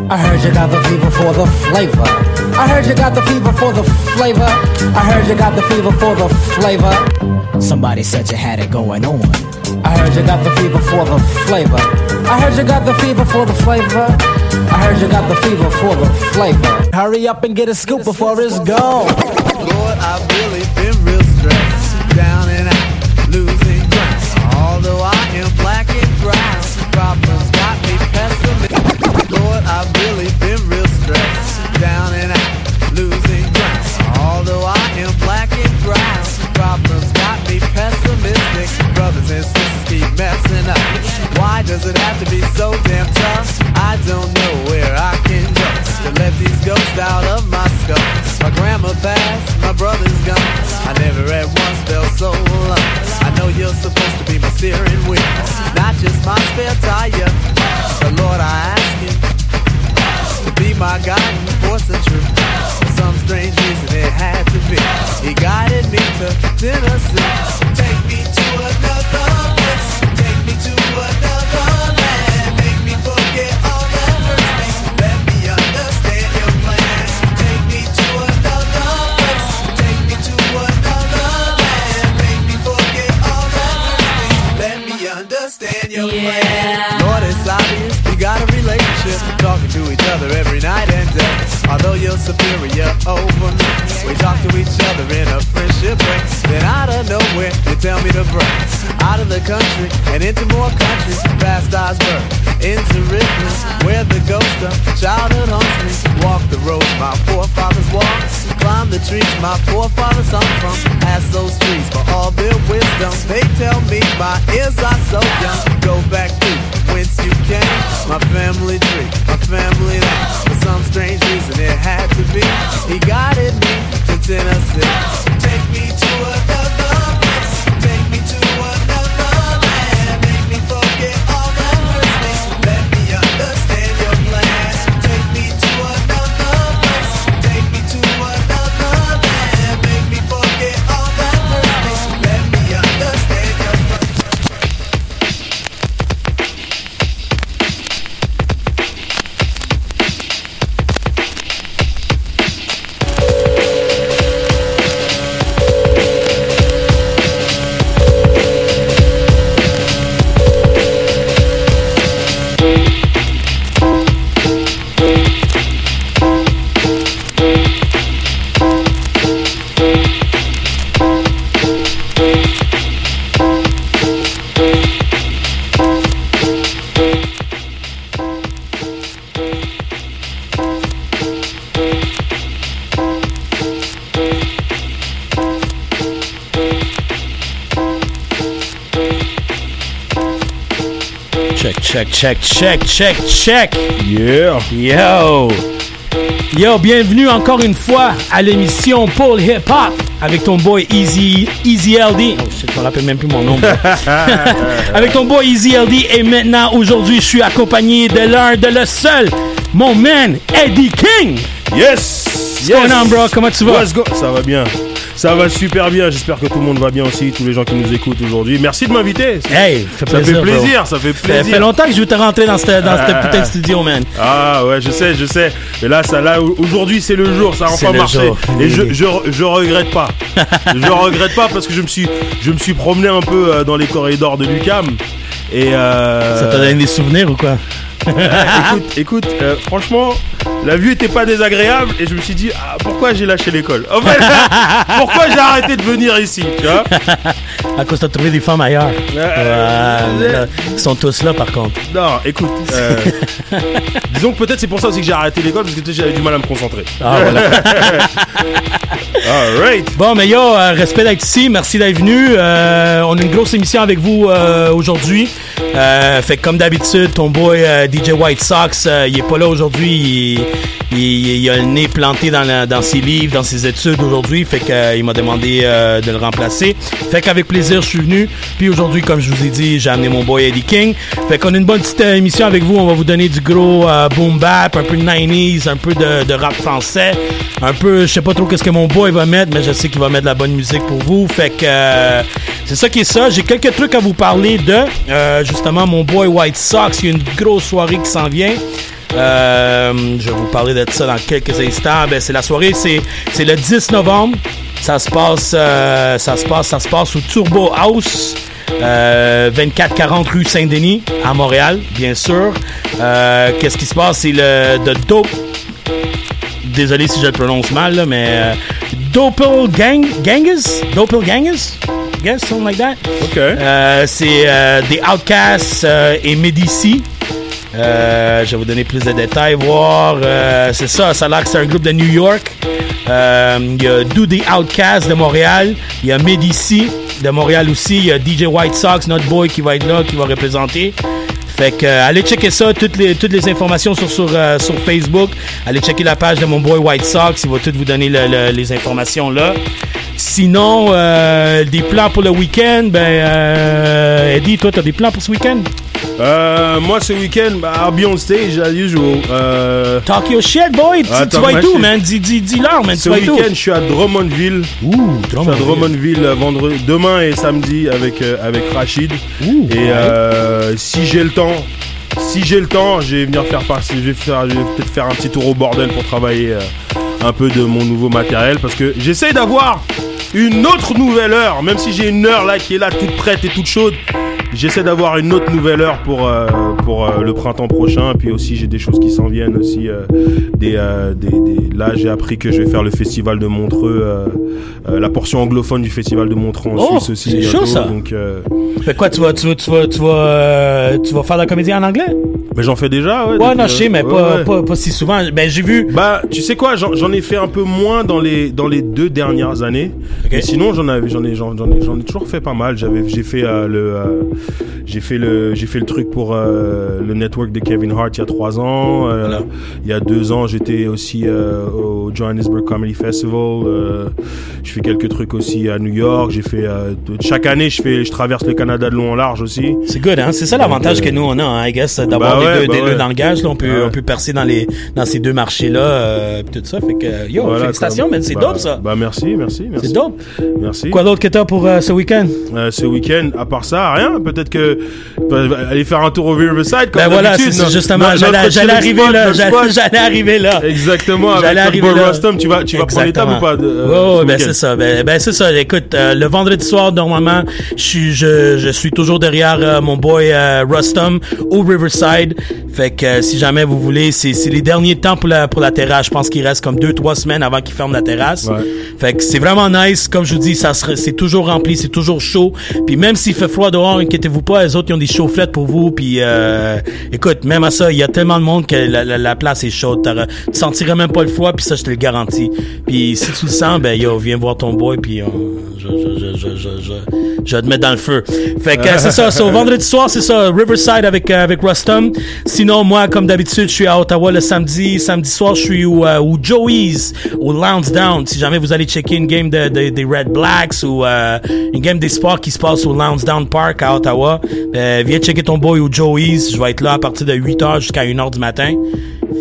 I heard you got the fever for the flavor. I heard you got the fever for the flavor. I heard you got the fever for the flavor. Somebody said you had it going on. I heard you got the fever for the flavor. I heard you got the fever for the flavor. I heard you got the fever for the flavor. Hurry up and get a scoop before it's gone. Lord, I've really been real stressed, down and out, losing ground. Although I am black and brown, problems got me pessimistic. Lord, I've really been real stressed, down and out, losing ground. Although I am black and brown, problems got me pessimistic. Brothers and sisters keep messing up. Does it have to be so damn tough? I don't know where I can go to let these ghosts out of my skull. My grandma passed, my brother's gone. I never at once felt so alone. I know you're supposed to be my steering wheel, not just my spare tire. But Lord, I ask you to be my guiding force and truth. For some strange reason, it had to be. He guided me to Tennessee. Take me to another place. Take me to another understand relationship. Talking to each other every night and day. Although you're superior over me, we talk to each other in a friendship way. Then out of nowhere, you tell me to break out of the country and into more countries. Past Osborne, into Richmond, where the ghost of childhood haunts me. Walk the roads my forefathers walked, climb the trees my forefathers hung from. Ask those trees for all their wisdom. They tell me my ears are so young. Go back to Check, check, check, check. Yeah. Yo. Yo, bienvenue encore une fois à l'émission Paul Hip Hop avec ton boy Easy, Easy LD. Oh shit, je me rappelle même plus mon nom. avec ton boy Easy LD. Et maintenant, aujourd'hui, je suis accompagné de l'un, de le seul, mon man, Eddie King. Yes. What's going on, bro? Comment tu vas? Let's go. Ça va bien. Ça va super bien. J'espère que tout le monde va bien aussi, tous les gens qui nous écoutent aujourd'hui. Merci de m'inviter. Hey, ça fait plaisir, ça fait Ça plaisir. fait longtemps que je veux te rentrer dans cette, dans putain de studio, man. Ah ouais, je sais, je sais. Mais là, ça, là, aujourd'hui, c'est le jour, ça a enfin marché. jour. Et je, je, je regrette pas. je regrette pas parce que je me suis, je me suis promené un peu euh, dans les corridors de Lucam. Et euh, Ça t'a donné des souvenirs ou quoi? écoute, écoute, euh, franchement, la vue était pas désagréable et je me suis dit ah, pourquoi j'ai lâché l'école. En fait, pourquoi j'ai arrêté de venir ici, tu vois À cause t'as trouvé des femmes ailleurs. Là, ils sont tous là, par contre. Non, écoute, euh, disons que peut-être c'est pour ça aussi que j'ai arrêté l'école parce que j'avais du mal à me concentrer. Ah, voilà. Alright. Bon, mais yo, euh, respect d'être ici. Merci d'être venu. Euh, on a une grosse émission avec vous euh, aujourd'hui. Euh, fait que comme d'habitude, ton boy euh, DJ White Sox, euh, il est pas là aujourd'hui. Il, il- a le nez planté dans, ses livres, dans ses études aujourd'hui. Fait qu'il m'a demandé euh, de le remplacer. Fait qu'avec plaisir, je suis venu. Puis aujourd'hui, comme je vous ai dit, j'ai amené mon boy Eddie King. Fait qu'on a une bonne petite euh, émission avec vous. On va vous donner du gros euh, boom bap, un peu de 90s, un peu de, de rap français. Un peu, je sais pas trop qu'est-ce que mon boy va mettre, mais je sais qu'il va mettre de la bonne musique pour vous. Fait que euh, c'est ça qui est ça. J'ai quelques trucs à vous parler de. Euh, justement, mon boy White Sox, il y a une grosse soirée qui s'en vient. Euh, je vais vous parler de ça dans quelques instants. Ben, c'est la soirée, c'est, c'est le 10 novembre. Ça se passe, euh, ça se passe, ça se passe au Turbo House. Euh, 2440 rue Saint-Denis à Montréal, bien sûr. Euh, qu'est-ce qui se passe? C'est le de Dope. Désolé si je le prononce mal, là, mais Doppelgang Ganges? Doppelganges? Guess, something like that. Ok. Euh, c'est des Outcasts et Medici. Euh, je vais vous donner plus de détails, voir. euh, c'est ça, ça a l'air que c'est un groupe de New York. Euh, Il y a Do The Outcasts de Montréal. Il y a Medici de Montréal aussi. Il y a DJ White Sox, notre boy, qui va être là, qui va représenter. Fait que allez checker ça, toutes les, toutes les informations sur, sur, sur Facebook. Allez checker la page de mon boy White Sox, il va tout vous donner le- le- les informations là. Sinon, des plans pour le week-end, ben Eddie, toi t'as des plans pour ce week-end? Euh, moi ce week-end, I'll be on stage as usual. Euh, Talk your shit, boy! Ah, tu vas shit. man? Dis, dis, dis-leur, man, Ce week-end, je suis à Drummondville. Ouh, Je suis à Drummondville. Euh, vendredi, demain et samedi avec, euh, avec Rachid. et euh, si j'ai le temps, si j'ai le temps, je vais venir faire passer, je vais faire, je vais peut-être faire un petit tour au bordel pour travailler un peu de mon nouveau matériel parce que j'essaye d'avoir une autre nouvelle heure, même si j'ai une heure là qui est là toute prête et toute chaude. J'essaie d'avoir une autre nouvelle heure pour, euh, pour euh, le printemps prochain. Puis aussi, j'ai des choses qui s'en viennent aussi. euh, des, euh, des, des- Là, j'ai appris que je vais faire le festival de Montreux, euh, euh, la portion anglophone du festival de Montreux en Oh, Suisse aussi. c'est chaud, ça. Donc, euh, Fait quoi, tu vas, tu vas, tu vas, tu vas, euh, tu vas faire la comédie en anglais? mais j'en fais déjà. Ouais, Ouais, depuis, non, je sais, mais ouais, pas, ouais. Pas, pas si souvent. Ben, j'ai vu. Bah, tu sais quoi, j'en j'en ai fait un peu moins dans les dans les deux dernières années. Mais sinon, j'en avais, j'en ai, j'en j'en ai, j'en ai toujours fait pas mal. J'avais, j'ai fait euh, le, euh, j'ai fait le, j'ai fait le truc pour euh, le network de Kevin Hart il y a trois ans. Euh, Il y a deux ans, j'étais aussi euh, au Johannesburg Comedy Festival. Euh, je fais quelques trucs aussi à New York. J'ai fait euh, chaque année, je fais, je traverse le Canada de long en large aussi. C'est good, hein? C'est ça l'avantage que nous on a, hein, I guess, d'avoir Bah ouais, les deux, bah deux ouais. langages. Là, on peut, Ouais. on peut percer dans les, dans ces deux marchés-là, euh, pis tout ça. Fait que, yo, Voilà, félicitations, man, c'est Bah, dope ça. Bah merci, merci, merci. C'est dope. Merci. Quoi d'autre que t'as pour euh, ce week-end? Euh, ce week-end, à part ça, rien. Peut-être que bah, aller faire un tour au Riverside. Comme Ben voilà, c'est justement, j'allais arriver là, j'allais arriver là. Exactement, avec là. Rustum, tu vas, tu vas prendre l'étape ou pas euh, ce ben c'est ça. Ben, ben, c'est ça. Écoute, euh, le vendredi soir, normalement, je suis, je, je suis toujours derrière euh, mon boy Rustum au Riverside. Fait que si jamais vous voulez, c'est les derniers temps pour la, pour la terrasse. Je pense qu'il reste comme deux, trois semaines avant qu'ils ferment la terrasse. Fait que c'est vraiment nice. Comme je vous dis, ça c'est toujours rempli, c'est toujours chaud. Puis même s'il fait froid dehors, inquiétez-vous pas, les autres, ils ont des chaufferettes pour vous. Puis euh, écoute, même à ça, il y a tellement de monde que la, la- la place est chaude. Tu sentirais même pas le froid, puis ça, je te le garantis. Puis si tu le sens, ben yo, viens voir ton boy, puis on- je, je, je, je, je, je, vais te mettre dans le feu. Fait que c'est ça. So, vendredi soir, c'est ça, Riverside avec euh, avec Rustum. Sinon, moi, comme d'habitude, je suis à Ottawa le samedi. Samedi soir, je suis au, euh, au Joey's, au Lansdowne. Si jamais vous allez checker une game de, de- des Red Blacks ou euh, une game des sports qui se passe au Lansdowne Park à euh, viens checker ton boy au Joey's. Je vais être là à partir de 8h jusqu'à 1h du matin.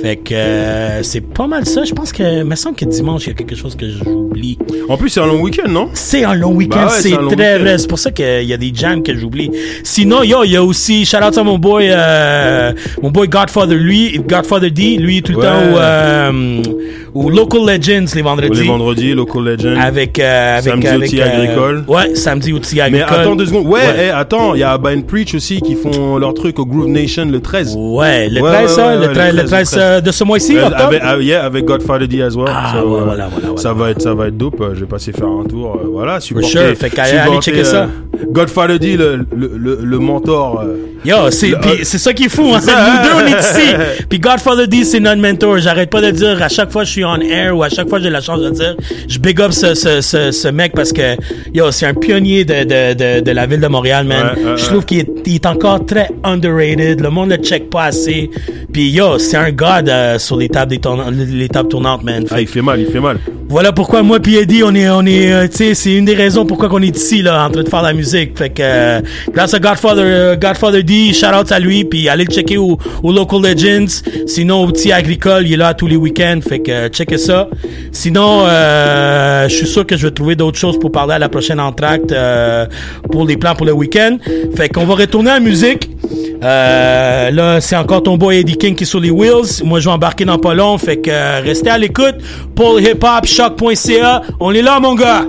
Fait que euh, c'est pas mal ça. Je pense que, me semble que dimanche, il y a quelque chose que j'oublie. En plus, c'est un long week-end, non? C'est un long week-end, Bah ouais, c'est très vrai. C'est pour ça qu'il y a des jams que j'oublie. Sinon, yo, il y a aussi, shout out à mon boy, euh, mon boy Godfather, lui, Godfather D, lui, tout le Ouais. temps au, au Local Legends les vendredis. Les vendredis, Local Legend. Avec, euh, avec, Samedi avec, outil euh, agricole. Ouais, samedi outil Mais agricole. attends deux secondes. Ouais, Ouais. eh, attends, il y a Ban Preach aussi qui font leur truc au Groove Nation le 13. Ouais, le 13, ça, le 13, le 13, euh, de ce mois-ci, avec, ah, yeah, avec Godfather D as well. Ah, ouais, euh, voilà, voilà, Ça va être, ça va être dope. Je vais passer faire un tour. voilà, supporter. sure. Fait allez supporter, checker ça. Godfather D, le, le, le, le mentor. Yo, c'est ça qui est fou, hein. Ça. Nous deux, on est ici. Puis Godfather D, c'est notre mentor. J'arrête pas de dire à chaque fois je suis on air ou à chaque fois j'ai la chance de dire, je big up ce, ce, ce, ce mec parce que, yo, c'est un pionnier de, de, de, de la ville de Montréal, man. Ouais, je trouve qu'il est, il est encore très underrated. Le monde le check pas assez. Puis yo, c'est un god euh, sur les tables, des tourna- les tables tournantes, man. Ah, il fait mal, il fait mal. Voilà pourquoi moi puis Eddie, on est, on est, euh, tu sais, c'est une des raisons pourquoi qu'on est ici là, en train de faire la musique. Fait que euh, grâce à Godfather, euh, Godfather D, shout out à lui, puis allez le checker au, au Local Legends. Sinon au petit agricole, il est là tous les week-ends, fait que checkez ça. Sinon, euh, je suis sûr que je vais trouver d'autres choses pour parler à la prochaine entracte euh, pour les plans pour le week-end. Fait qu'on va retourner à la musique. Euh, là, c'est encore ton boy Eddie Qui est sur les wheels. Moi, je vais embarquer dans pas. Fait que euh, restez à l'écoute. Paul Hip Hop, choc.ca. On est là, mon gars.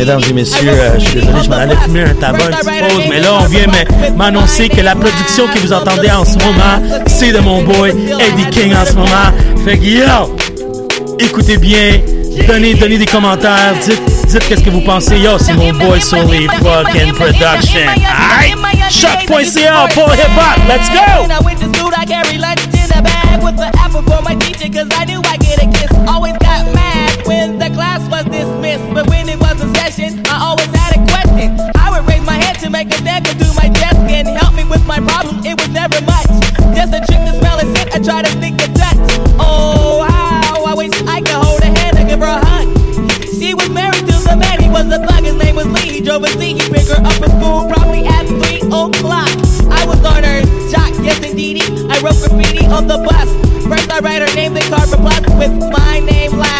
Mesdames et messieurs, euh, je suis désolé, je m'en allais fumer un tabac, une petite pause, mais là, on vient m'annoncer que la production que vous entendez en ce moment, c'est de mon boy Eddie King en ce moment. Fait que yo, écoutez bien, donnez, donnez des commentaires, dites, dites qu'est-ce que vous pensez. Yo, c'est mon boy sur les fucking production. Alright, choc.ca, Paul Hip Hop, let's go! To a dance to my desk and help me with my problem, it was never much. Just a trick to smell and sit, I try to sneak a touch. Oh, how I wish I could hold her hand and give her a hug. She was married to the man, he was a thug, his name was Lee. He drove a seat, he picked her up at school, probably at 3 o'clock. I was on her jock, yes indeedy. I wrote graffiti on the bus. First I write her name, then carbon plus with my name last.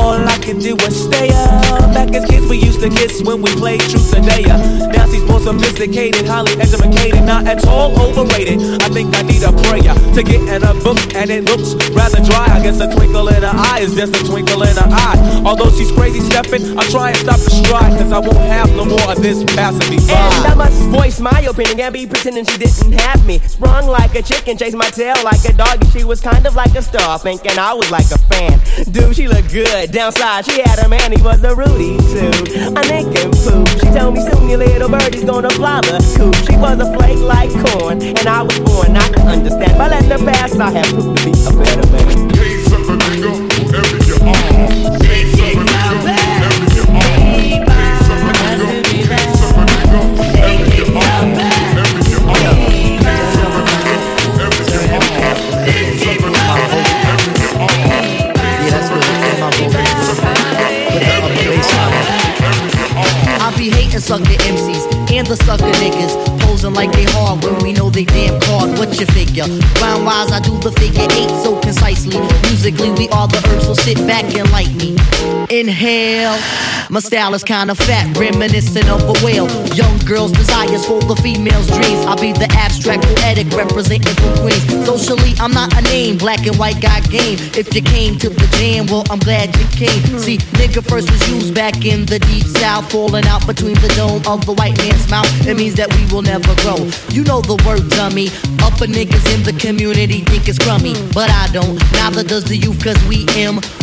all I can do is stay up. Back as kids, we used to kiss when we played truth or dare. Now she's more sophisticated, highly educated, not at all overrated. I think I need a prayer to get in a book, and it looks rather dry. I guess a twinkle in her eye is just a twinkle in her eye. Although she's crazy stepping, I try and stop the stride, cause I won't have no more of this passing me And I must voice my opinion and be pretending she didn't have me. Sprung like a chicken, chased my tail like a dog. And she was kind of like a star, thinking I was like a fan. Dude, she looked good. Downside, she had a man, he was a Rudy too. A and Pooh. She told me soon your little birdie's gonna fly the coop. She was a flake like corn, and I was born not to understand. By letting her pass, I have proved to be a better man. I sucker MCs and the sucker niggas. Posing like they hard when we know they damn hard. What's your figure? Round wise, I do the figure eight so concisely. Musically, we are the herbs, so sit back and like me. Inhale. My style is kinda fat, reminiscent of a whale. Young girls' desires for the female's dreams. I'll be the abstract poetic representing for Queens. Socially, I'm not a name, black and white got game. If you came to the jam, well, I'm glad you came. See, nigga first was used back in the deep south, falling out between the dome of the white man's mouth. It means that we will never grow. You know the word, dummy. Upper niggas in the community think it's crummy, but I don't. Neither does the youth, cause we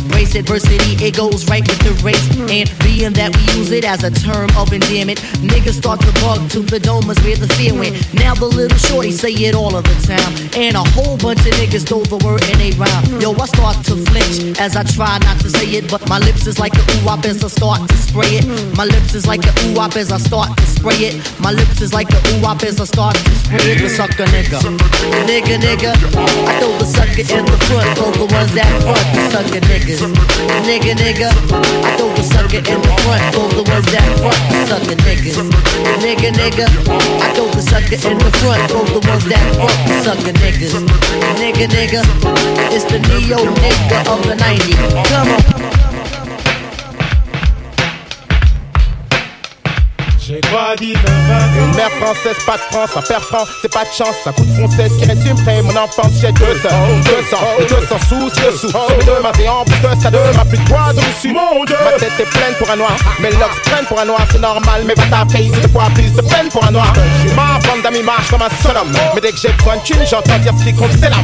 embrace adversity. It goes right with the race, and being that we use it as a term of endearment, niggas start to bug to the dome is where the fear went. Now the little shorty say it all of the time, and a whole bunch of niggas throw the word in a rhyme. Yo, I start to flinch as I try not to say it, but my lips is like a ooh wop as I start to spray it. My lips is like a ooh wop as I start to spray it. My lips is like a ooh wop as I start to spray it. The sucker nigga, nigga, nigga. I throw the sucker in the front, throw the ones that front, the sucker niggas. Nigga, nigga. I throw the sucker in the front, throw the ones that front, the sucker niggas. Nigga, nigga. I throw the sucker in the front, throw the ones that front, the sucker niggas. Nigga, nigga. It's the neo nigga of the 90s. Come on. J'ai quoi 19 Une mère française, pas de France, un père franc, c'est pas de chance. Un coup de française qui résume près mon enfance, j'ai deux sœurs, deux sang, deux sans sous, dessous. Sur deux mains et en plus de ça, deux ma plus de poids dessus. Mon Dieu, ma tête est pleine pour un noir, mes locks prennent pour un noir, c'est normal, mais va taper, deux fois plus de peine pour un noir. Ma bande d'amis marche comme un seul homme, mais dès que j'ai besoin de thune, j'entends dire ce qui compte, c'est la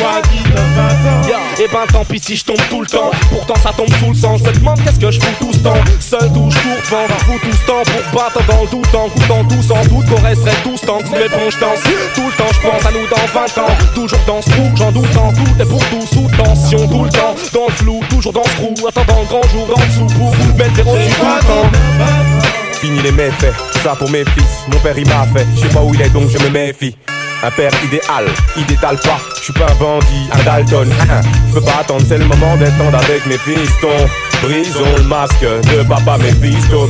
Quoi 19 Et ben tant pis si je tombe tout le temps Pourtant ça tombe sous le sang Je me demande qu'est-ce que je fous tout ce temps Seul d'où je cours devant Vous tout ce temps pour battre dans le doute En goûtant tout sans doute qu'on resterait tous tant que ponts je danse Tout le temps je pense à nous dans 20 ans Toujours dans ce trou j'en doute en tout Et pour tout sous tension tout le temps Dans le flou toujours dans ce trou Attendant le grand jour en dessous Pour mettre zéro sur tout le Fini les méfaits, ça pour mes fils. Mon père il m'a fait, je sais pas où il est donc je me méfie. Un père idéal, il détale pas, je suis pas un bandit, un Dalton. Je peux pas attendre, c'est le moment d'étendre avec mes fistons. Brisons le masque de papa, mes fistos.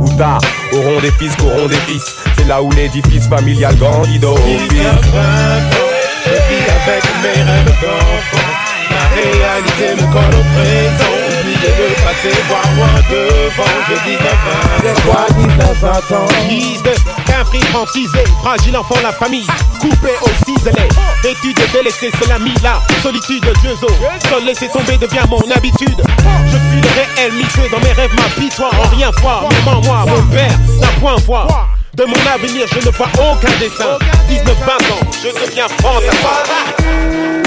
Ou tard, auront des fils, qu'auront des fils. C'est là où l'édifice familial grandit d'office. Je vis avec mes rêves d'enfant La réalité me colle au présent Oublier le passé, voir loin devant. J'ai 19 ans. J'ai quoi 19 20 ans. Fils de qu'un free francisé Fragile enfant, la famille. Coupé au ciselé. Études délaissées, c'est la mila Solitude, Dieu Seul laisser tomber devient mon habitude. Je suis le réel miteux Dans mes rêves, ma pitoie en rien voir Même en moi, mon père n'a point voir de mon avenir, je ne vois aucun dessin. 19-20 ans, je deviens fantasme.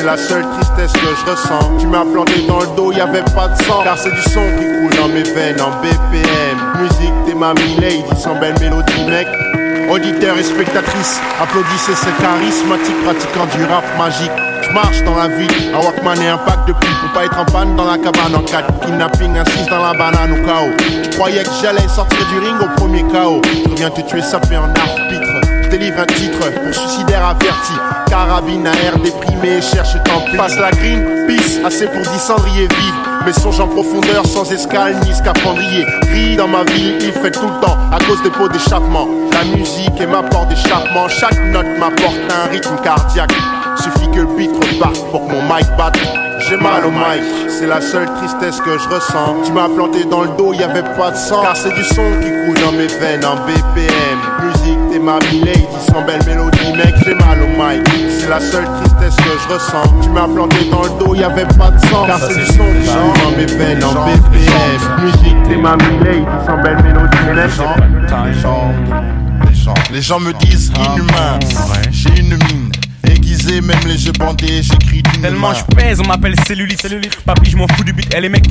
C'est la seule tristesse que je ressens. Tu m'as planté dans le dos, y avait pas de sang. Car c'est du son qui coule dans mes veines en BPM. Musique, t'es ma lady, sans belle mélodie, mec. Auditeurs et spectatrices, applaudissez ce charismatique pratiquant du rap magique. Je marche dans la vie. Un Walkman et un pack de pipes pour pas être en panne dans la cabane en 4. Kidnapping, 6 dans la banane au chaos. Tu croyais que j'allais sortir du ring au premier chaos. Je viens te tuer sapé en arbitre. Délivre un titre pour suicidaire averti. Carabine à air déprimé, cherche tant Passe la green, peace, assez pour 10 cendriers vides. Mais songe en profondeur sans escale ni scaphandrier. Gris dans ma vie, il fait tout le temps à cause des pots d'échappement. La musique est ma porte d'échappement. Chaque note m'apporte un rythme cardiaque. Suffit que le beat reparte pour que mon mic batte. J'ai mal au mic, c'est la seule tristesse que je ressens. Tu m'as planté dans le dos, y avait pas de sang. Car c'est du son qui coule dans mes veines en BPM. T'es ma lady, sans belle mélodie, mec, j'ai mal au mic. C'est la seule tristesse que je ressens. Tu m'as planté dans le dos, y avait pas de sang. Car c'est du son qui coule dans mes veines en BPM. Musique, t'es ma lady, sans belle mélodie. Les gens, les gens me disent inhumain. J'ai une mine même les yeux bandés, j'écris d'une Tellement je pèse, on m'appelle cellulite. Papi, je m'en fous du but, elle est mec.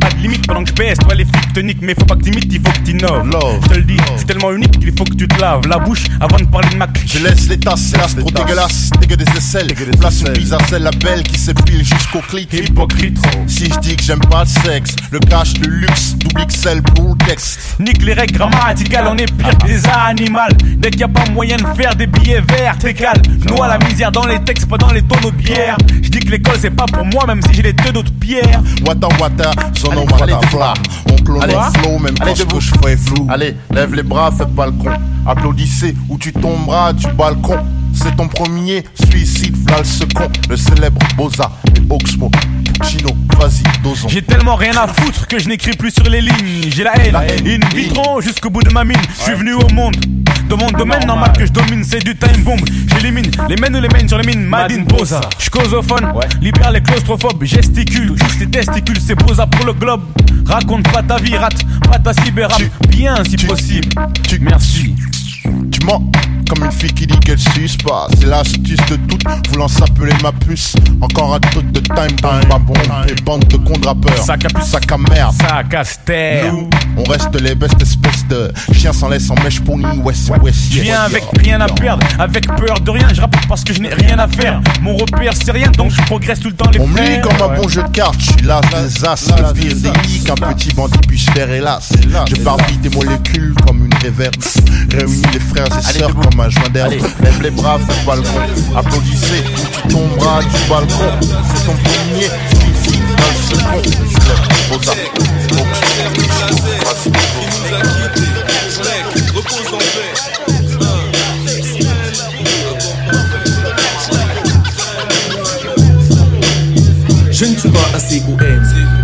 Pas de limite pendant que je pèse, toi les flics te niquent, mais faut pas que t'imites, il faut que t'innoves. Je te le dis, je suis tellement unique qu'il faut que tu te laves la bouche avant de parler de ma. Je laisse les tasses, hélas, trop dégueulasse, dégueu des aisselles. Place une pizza, celle la belle qui s'épile jusqu'au clic. Hypocrite. Si je dis que j'aime pas le sexe, le cash, le luxe, double XL pour le texte. Nique les règles grammaticales, on est pire que des animaux. Dès qu'il y a pas moyen de faire des billets verts, t'es calme. Noie la misère dans les textes, pas dans les tonneaux de bière. Je dis que l'école c'est pas pour moi, même si j'ai les deux d'autres pierres. Wata wata, zono wata fla. On clone Allez. le flow, même Allez, quand debout. je fais est flou. Allez, lève les bras, fais pas le con. Applaudissez ou tu tomberas du balcon. C'est ton premier suicide, v'là le second. Le célèbre Boza et Oxmo. Chino, vas-y, dosons. J'ai tellement rien à foutre que je n'écris plus sur les lignes. J'ai la haine, in vitro jusqu'au bout de ma mine. Je suis venu au monde. Dans mon domaine normal que je domine, c'est du time bomb. J'élimine les mènes ou les mènes sur les mines. Madine Boza. Je causophone, libère les claustrophobes. Gesticule, touche tes testicules, c'est Boza pour le globe. Raconte pas ta vie, rate pas ta cyber Bien si possible. Merci. Tu mens comme une fille qui dit qu'elle suce pas. C'est l'astuce de toutes, voulant s'appeler ma puce. Encore un truc de time bomb, ma bombe et bande de con rappeurs. Sac à puce, sac à merde. Sac à ster. Nous, on reste les bestes espèces de chiens sans laisse en mèche pony. West, west, Je viens avec rien à perdre, avec peur de rien, je rappe parce que je n'ai rien à faire. Mon repère c'est rien, donc je progresse tout le temps les On me lit comme un bon jeu de cartes, je suis là des as, le pire délit qu'un petit bandit puisse faire hélas. Je barbille des molécules comme une réverbe, réunis les frères et sœurs comme un joint d'herbe. Lève les bras, fais pas le con, applaudissez ou tu tomberas du balcon. C'est ton premier suicide dans le second. Célèbre Boza, Repose en paix. Je ne suis pas assez ON.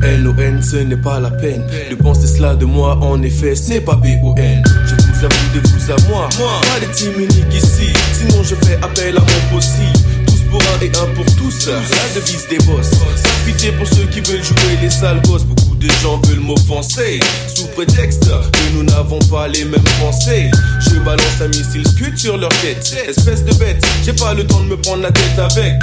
L-O-N, ce n'est pas la peine de penser cela de moi. En effet, c'est pas B-O-N. Je vous de vous à moi. Pas de team unique ici. Sinon, je fais appel à mon possible. Tous pour un et un pour tous. La devise des boss. Sans pitié pour ceux qui veulent jouer les sales gosses. Beaucoup de gens veulent m'offenser. Sous prétexte que nous n'avons pas les mêmes pensées. Je balance un missile scud sur leur tête. Espèce de bête, j'ai pas le temps de me prendre la tête avec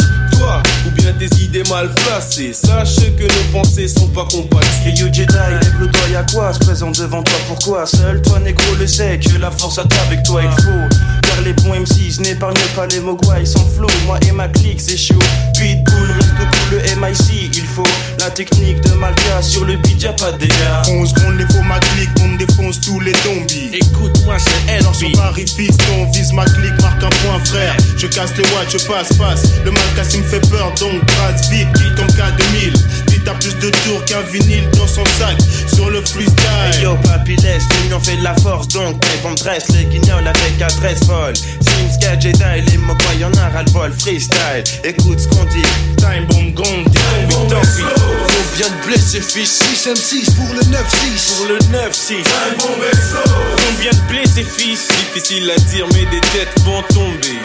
Ou bien des idées mal placées. Sache que nos pensées sont pas compatibles. Et you Jedi, lève le doigt, y'a quoi? Se présente devant toi, pourquoi? Seul toi, négro, le sait que la force à avec toi, il faut. Car les bons MCs n'épargnent pas les mogwai sans flow. Moi et ma clique, c'est chaud. Pitbull, reste cool, le MIC, il faut. La technique de Malka sur le beat, y'a pas de dégâts. On seconde les faux ma clique, on défonce tous les zombies. Écoute-moi, c'est elle, Dans son pari fiston, vise ma clique, marque un point frère. Je casse les watts, je passe, passe. Le Malcassim me fait peur, donc trace vite, vite comme K2000. À plus de tours qu'un vinyle dans son sac, sur le freestyle. Hey yo, papy, laisse, l'union fait de la force, donc les bombes dressent les guignols avec adresse folle. Sims, Jedi, les mogwai, y'en a ras le bol, freestyle. Écoute ce qu'on dit, time bomb gong, dit tombi, tombi. Combien de blessés, fils 6 M6 pour le 9-6. Pour le 9-6. Combien de blessés, fils Difficile à dire, mais des têtes vont tomber.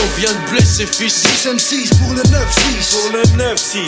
Combien de blessés, fils 6 M6 pour le 9-6. Pour le 9-6.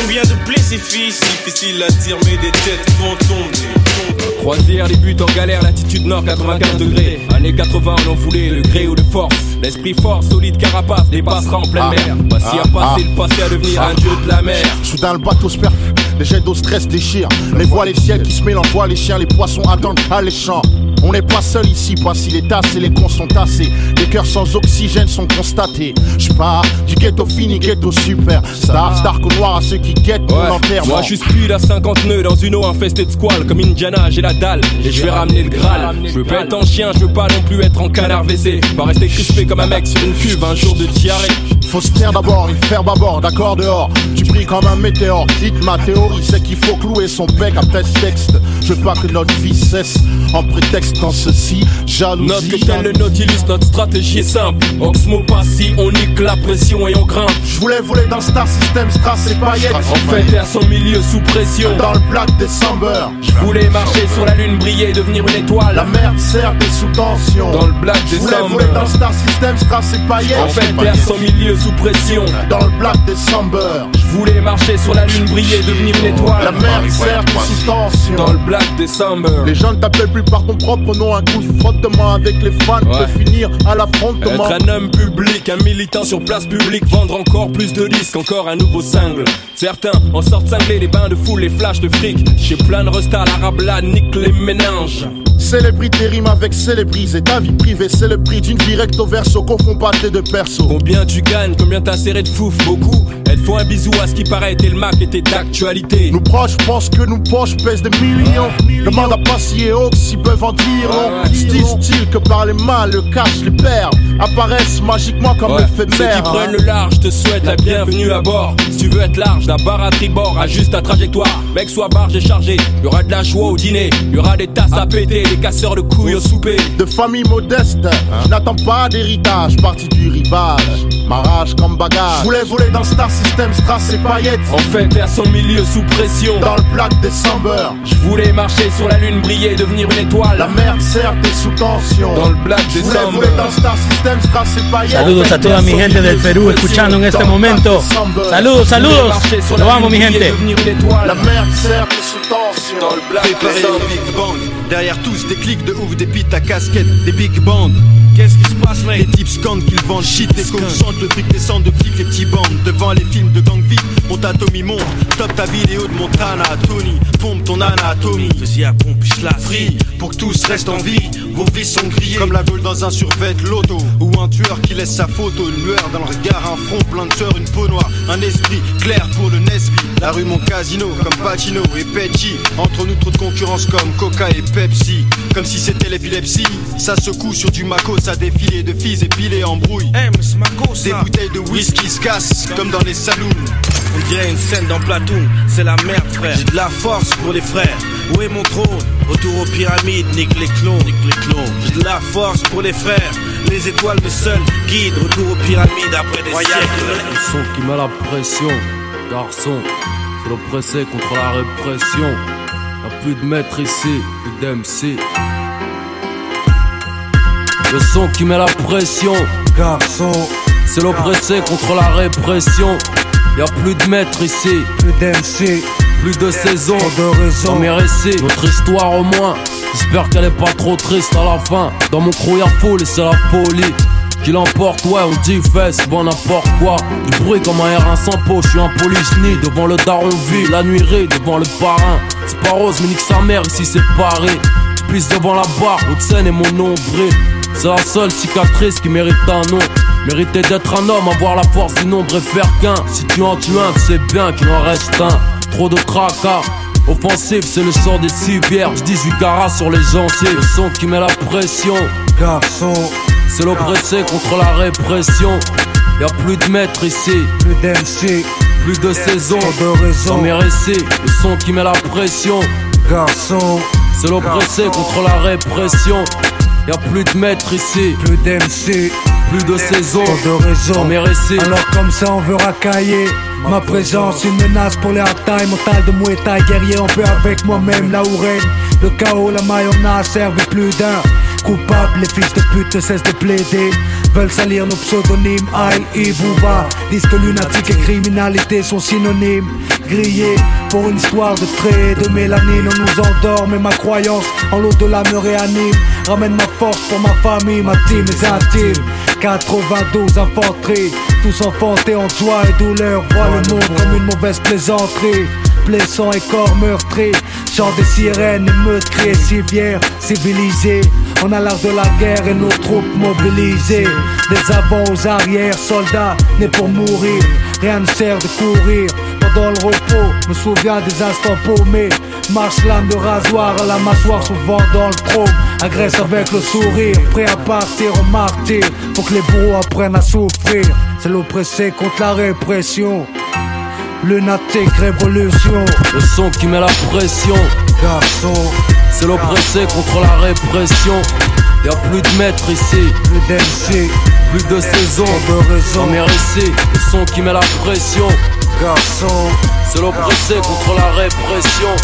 Combien de blessés, fils Difficile à dire, mais des têtes vont tomber. Croisière, les buts en galère, latitude nord 95 degrés. Années 80, on en voulait le gré ou de force. L'esprit fort, solide, carapace, dépassera en pleine mer. Pas si à passer le passé à devenir un dieu de la mer. Soudain le bateau se perd, Les jets d'eau stress déchirent. Les voiles, les ciels qui se mélangent, voient les chiens, les poissons attendent alléchant. On n'est pas seul ici, pas si les tasses et les cons sont tassés. Les cœurs sans oxygène sont constatés. Je pars du ghetto fini, ghetto super. Star, star au noir à ceux qui guettent mon enterrement. Moi je suis à 50 nœuds dans une eau infestée de squales Comme Indiana j'ai la dalle et je vais ramener le Graal Je veux pas être en chien, je veux pas non plus être en canard WC Pas rester crispé comme un mec sur une cuve un jour de diarrhée Faut se taire d'abord, il faire bâbord, d'accord dehors. Tu brilles comme un météore. Hit ma théorie, c'est qu'il faut clouer son bec après ce texte. Je veux pas que notre vie cesse en prétextant ceci. Jalousie. Notre tel le Nautilus, notre stratégie est simple Oxmo passi, on nique la pression et on grimpe Je voulais voler dans Star System, Strass et paillettes. On fait taire son milieu sous pression Dans le Black December. Je voulais marcher sur la lune, briller, devenir une étoile La merde sert des sous tension. Dans le Black Je voulais voler dans Star System, Strass et paillettes. On fait taire son milieu sous pression Dans le Black December. Je voulais marcher sur la lune, briller, devenir une étoile La merde sert des sous tension. Dans le Black December Les gens ne t'appellent plus par ton propre nom, un coup de frottement avec les fans Ouais. peut finir à l'affrontement. Être un homme public, un militant sur place publique, vendre encore plus de disques, encore un nouveau single. Certains en sortent cinglés, les bains de foule, les flashs de fric. Chez plein de restas, l'arabla nique les méninges. Célébrité rime avec célébriser ta vie privée, c'est le prix d'une vie recto verso, confond pas tes deux persos. Combien tu gagnes, combien t'as serré de fouf, beaucoup. Font un bisou à ce qui paraît, t'es le Mac était d'actualité. Nous proches pensent que nos poches pèsent des millions. Demande à Passy et Hawks s'ils peuvent en dire long. Style, style que par les mains, le cash, les pères apparaissent magiquement comme Ouais. Ceux qui éphémères. prennent le large te souhaitent la bienvenue à bord. Si tu veux être large, la barre à tribord, ajuste ta trajectoire. Mec, sois barge et chargé. Y aura de la joie au dîner, y aura des tasses à péter, des casseurs de couilles au souper. De famille modeste, je n'attends pas d'héritage, parti du rivage. Ma rage comme bagage. Je voulais voler dans Star System, Strass et paillettes. En fait, terre son milieu sous pression. Dans le Black December. Je voulais marcher sur la lune, briller, devenir une étoile. La merde sert des sous tension. Dans le Black Je voulais December. voler dans Star System, Strass et paillettes. Saludos a toda mi gente del Perú escuchando en este momento. Saludos, saludos. Lo vamos, mi gente. La merde sert des sous tension. Préparez le Big Bang Derrière tous des clics de ouf, des pites à casquette, des big bands Qu'est-ce qui se passe mec Les types scandent qu'ils vendent shit, les coques chantent, le fric descend de flics, les petits bandes Devant les films de gang vite, mon Tommy monte Top ta vidéo de Montana, Tony. Pompe ton anatomie. Vas-y à pompe, la free Pour que tous restent en vie, vos vies sont grillées. Comme la gueule dans un survêt loto. Ou un tueur qui laisse sa photo Une lueur dans le regard, un front plein de sueur Une peau noire, un esprit clair pour le Nesby. La rue mon casino, comme Pacino et Peggy Entre nous trop de concurrence comme Coca et Pepsi. Comme si c'était l'épilepsie. Ça secoue sur du Mako, ça défile de fils épilés en brouille Des bouteilles de whisky se cassent comme dans les saloons On dirait une scène dans Platoon, c'est la merde frère. J'ai de la force pour les frères. Où est mon trône? Autour aux pyramides, nique les clones, nique les clones. J'ai de la force pour les frères. Les étoiles me seuls guident. Retour aux pyramides après des siècles. Le son qui met la pression, garçon, c'est l'oppressé contre la répression. Y'a plus de maître ici, plus d'MC. Le son qui met la pression, garçon, c'est l'oppressé contre la répression. Y'a plus de maître ici, plus d'MC, plus de saison, de raison. Dans mes récits, notre histoire au moins. J'espère qu'elle est pas trop triste à la fin. Dans mon crew y'a foule et c'est la folie. Qui l'emporte, ouais, on dit fesse, bon n'importe quoi. Du bruit comme un R1 sans peau, je suis un polychni devant le daron vie, la nuirie devant le parrain. C'est pas rose, mais nique sa mère ici c'est Paris. Je pisse devant la barre, haute scène et mon nombril. C'est la seule cicatrice qui mérite un nom. Mériter d'être un homme, avoir la force du nombre et faire qu'un. Si tu en tues un, tu sais bien qu'il en reste un. Trop de tracas. Offensif, c'est le sort des civières. 18 carats sur les gencives. Le son qui met la pression. Garçon, c'est l'oppressé contre la répression. Y'a plus de maître ici, plus d'MC, plus de saison, de raison. Dans mes récits, le son qui met la pression. Garçon, c'est l'oppressé contre la répression. Y'a plus de maître ici, plus d'MC, plus de saison, de raison. Récits, Alors comme ça on veut racailler. Ma présence, une menace pour les hard-time Mental de Muay Thai, guerrier en paix avec moi-même Là où règne le chaos, la mayonnaise servi plus d'un. Coupable, les fils de pute cessent de plaider Veulent salir nos pseudonymes, Aïe et Disent que lunatique et criminalité sont synonymes. Grillés pour une histoire de traits de mélanine. On nous endort mais ma croyance en l'au-delà me réanime. Ramène ma force pour ma famille, ma team, mes intimes 92 infanterie, tous enfantés en joie et douleur. Voient le monde comme une mauvaise plaisanterie. Blessant et corps meurtris. Chant des sirènes, émeutes, civières, civilisés. On a l'art de la guerre et nos troupes mobilisées. Des avants aux arrières, soldats nés pour mourir. Rien ne sert de courir pendant le repos. Me souviens des instants paumés. Marche lame de rasoir à la mâchoire, souvent dans le chrome. Agresse avec le sourire, prêt à partir au martyr. Faut que les bourreaux apprennent à souffrir. C'est l'oppressé contre la répression. Lunatique révolution. Le son qui met la pression. Garçon. C'est l'oppressé contre la répression. Y'a plus de maître ici. Plus d'MC. Plus de saison. de raison. Récits, le son qui met la pression. Garçon. C'est l'oppressé contre la répression.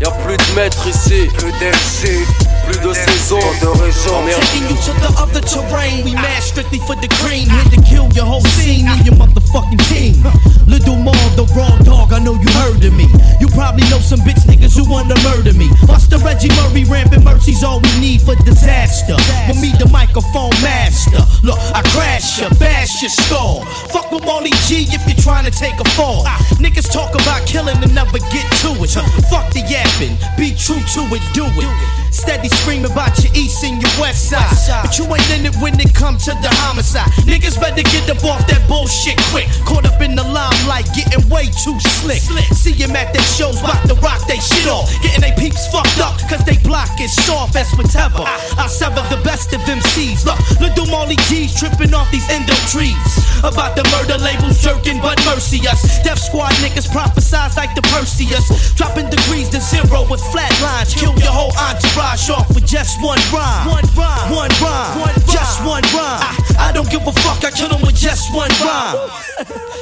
Y'a plus de maître ici. Plus d'MC. Plus de saison. de raison. Dans mes Taking you to the other terrain, we mad strictly for the green. Here to kill your whole scene and your motherfucking team. Little Mar, the raw dog, I know you heard of me. You probably know some bitch niggas who wanna murder me. Buster Reggie Murray, rampant mercy's all we need for disaster. For me, the microphone master. Look, I crash ya, bash your skull. Fuck with Molly G if you're trying to take a fall. Ah, niggas talk about killing and never get to it. Fuck the yapping, be true to it, do it. Steady screaming about your east and your west side. But you ain't in it when it comes to the homicide. Niggas better get up off that bullshit quick. Caught up in the limelight, getting way too slick. See him at their shows, about to rock they shit off. Getting they peeps fucked up, cause they block is soft as whatever. I sever the best of MCs. Look, little Molly G's tripping off these endo trees. About the murder labels jerking, but mercy us. Def squad niggas prophesize like the Perseus. Dropping degrees to zero with flat lines. Kill your whole entourage off with just one rhyme. One rhyme. One rhyme. Just one rhyme. I, I don't give a fuck, I kill them with just one rhyme.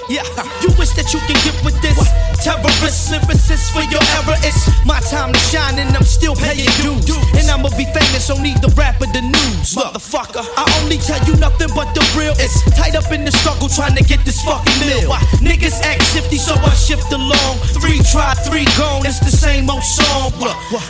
Yeah, you wish that you can get with this. Terrorist lyricist for your error. It's my time to shine and I'm still paying dues. And I'ma be famous, don't need the rap of the news. Motherfucker, I only tell you nothing but the real. It's tight up in the struggle trying to get this fucking meal. Why niggas act shifty, so I shift along. Three try, three gone, it's the same old song.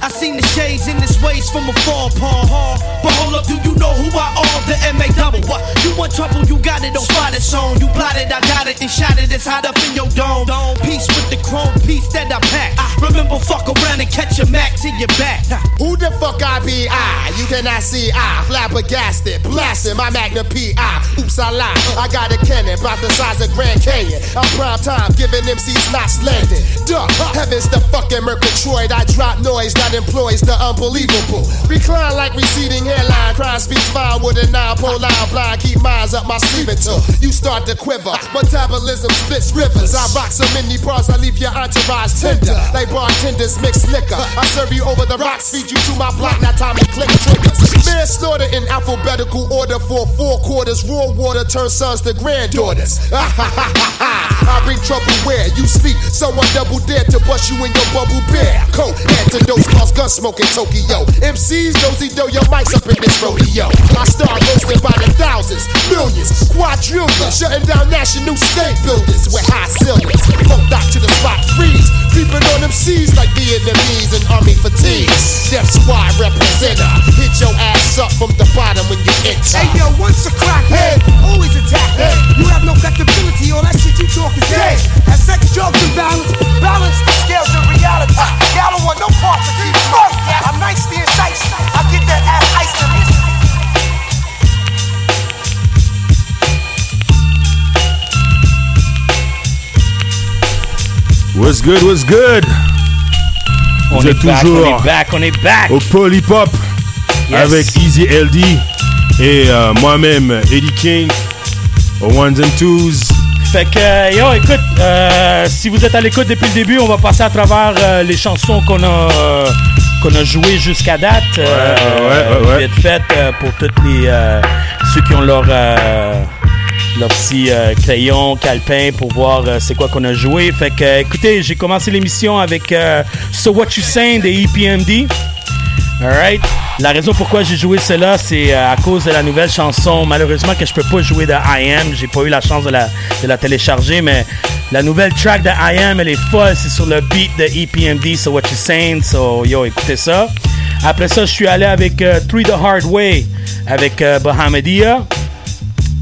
I seen the shades in this ways from afar, Paul. But hold up, do you know who I are? The MA double. What? You want trouble, you got it, don't spot it, song. You plotted, I got it, and shot it, it's hot up in your dome. Peace with the chrome piece that I pack. I remember, fuck around and catch a Mac to your back. Who the fuck I be? I, you cannot see I, flabbergasted, blasting my Magnum PI. Oops, I lied. I got a cannon about the size of Grand Canyon. I'm prime time, giving MCs knots landing. Duh, heaven's the fucking Murgatroyd. I drop noise that employs the unbelievable. Recline like receding hairline. Crime speaks fine with a nine pole line blind. Keep minds up my sleeve until you start to quiver. Metabolism splits rivers. I rock so many bars, I leave your entourage tender. Like bartenders mix liquor. I serve you over the rocks, feed you to my block. Now time to click triggers. Manslaughter in alphabetical order for four quarters. Raw water turns sons to granddaughters. I bring trouble where you sleep. Someone double dare to bust you in your bubble bear. Coat antidotes cause gun smoke in Tokyo. MCs nosy dough your mics up in this rodeo. I start roasting by the thousands, millions, quadrillions, shutting down national state buildings with high ceilings. Funk dock to the spot, freeze, creeping on them seas like Vietnamese and army fatigues. Def squad representer, hit your ass up from the bottom when you enter. Hey yo, once a crackhead, always attack head. You have no credibility, all that shit you talk is dead. Have sex, drugs, and balance. Balance the scales of reality. Y'all don't want no parts of fuck. I'm nice to entice. I get that ass iced and listen. What's good, what's good? On Vous est êtes back, toujours on est back, on est back. au Polypop Yes. avec Easy LD et euh, moi-même, Eddie King, au Ones and Twos. Fait que, yo, écoute, euh, si vous êtes à l'écoute depuis le début, on va passer à travers euh, les chansons qu'on a, qu'on a jouées jusqu'à date. ouais, ouais, ouais. Vite fait pour tous les, ceux qui ont leur, leur euh, crayon, calepin pour voir euh, c'est quoi qu'on a joué. Fait que, euh, écoutez, j'ai commencé l'émission avec So What You Saying de E EPMD. Alright. La raison pourquoi j'ai joué cela, c'est à cause de la nouvelle chanson. Malheureusement que je peux pas jouer de I Am. J'ai pas eu la chance de la, de la télécharger, mais la nouvelle track de I Am, elle est folle. C'est sur le beat de EPMD, So What You Saying. So yo, écoutez ça. Après ça, je suis allé avec euh, Three the Hard Way avec euh, Bahamadia.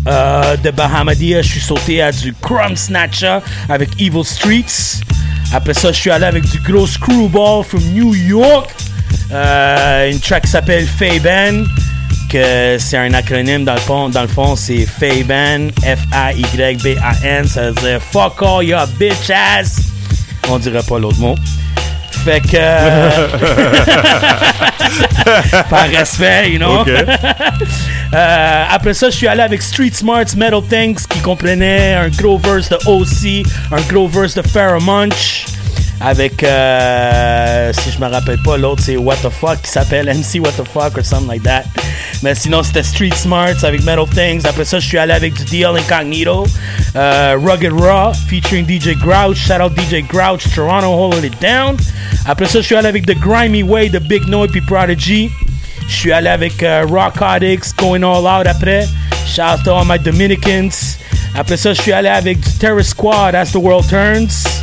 Euh, de Bahamadia, je suis sauté à du Crumb Snatcher avec Evil Streets. Après ça, je suis allé avec du gros Screwball from New York. Euh, une track qui s'appelle Faban, que c'est un acronyme dans le fond. Dans le fond, c'est Faban, F-A-Y-B-A-N. Ça veut dire Fuck all your bitch ass. On dirait pas l'autre mot. Fait que. Par respect, you know? Euh, après ça, je suis allé avec Street Smarts Metal Things qui comprenait un gros verse de OC, un gros verse de Pharaoh Munch. Avec, euh, si je me rappelle pas, l'autre c'est What the Fuck qui s'appelle MC What the Fuck or something like that. Mais sinon, c'était Street Smarts avec Metal Things. Après ça, je suis allé avec DL Incognito, euh, Rugged Raw featuring DJ Grouch. Shout out DJ Grouch, Toronto holding it down. Après ça, je suis allé avec The Grimy Way de Big Noise puis Prodigy. Je suis allé avec euh, Going All Out après. Shout out to all my Dominicans. Après ça, je suis allé avec Terror Squad, As the World Turns.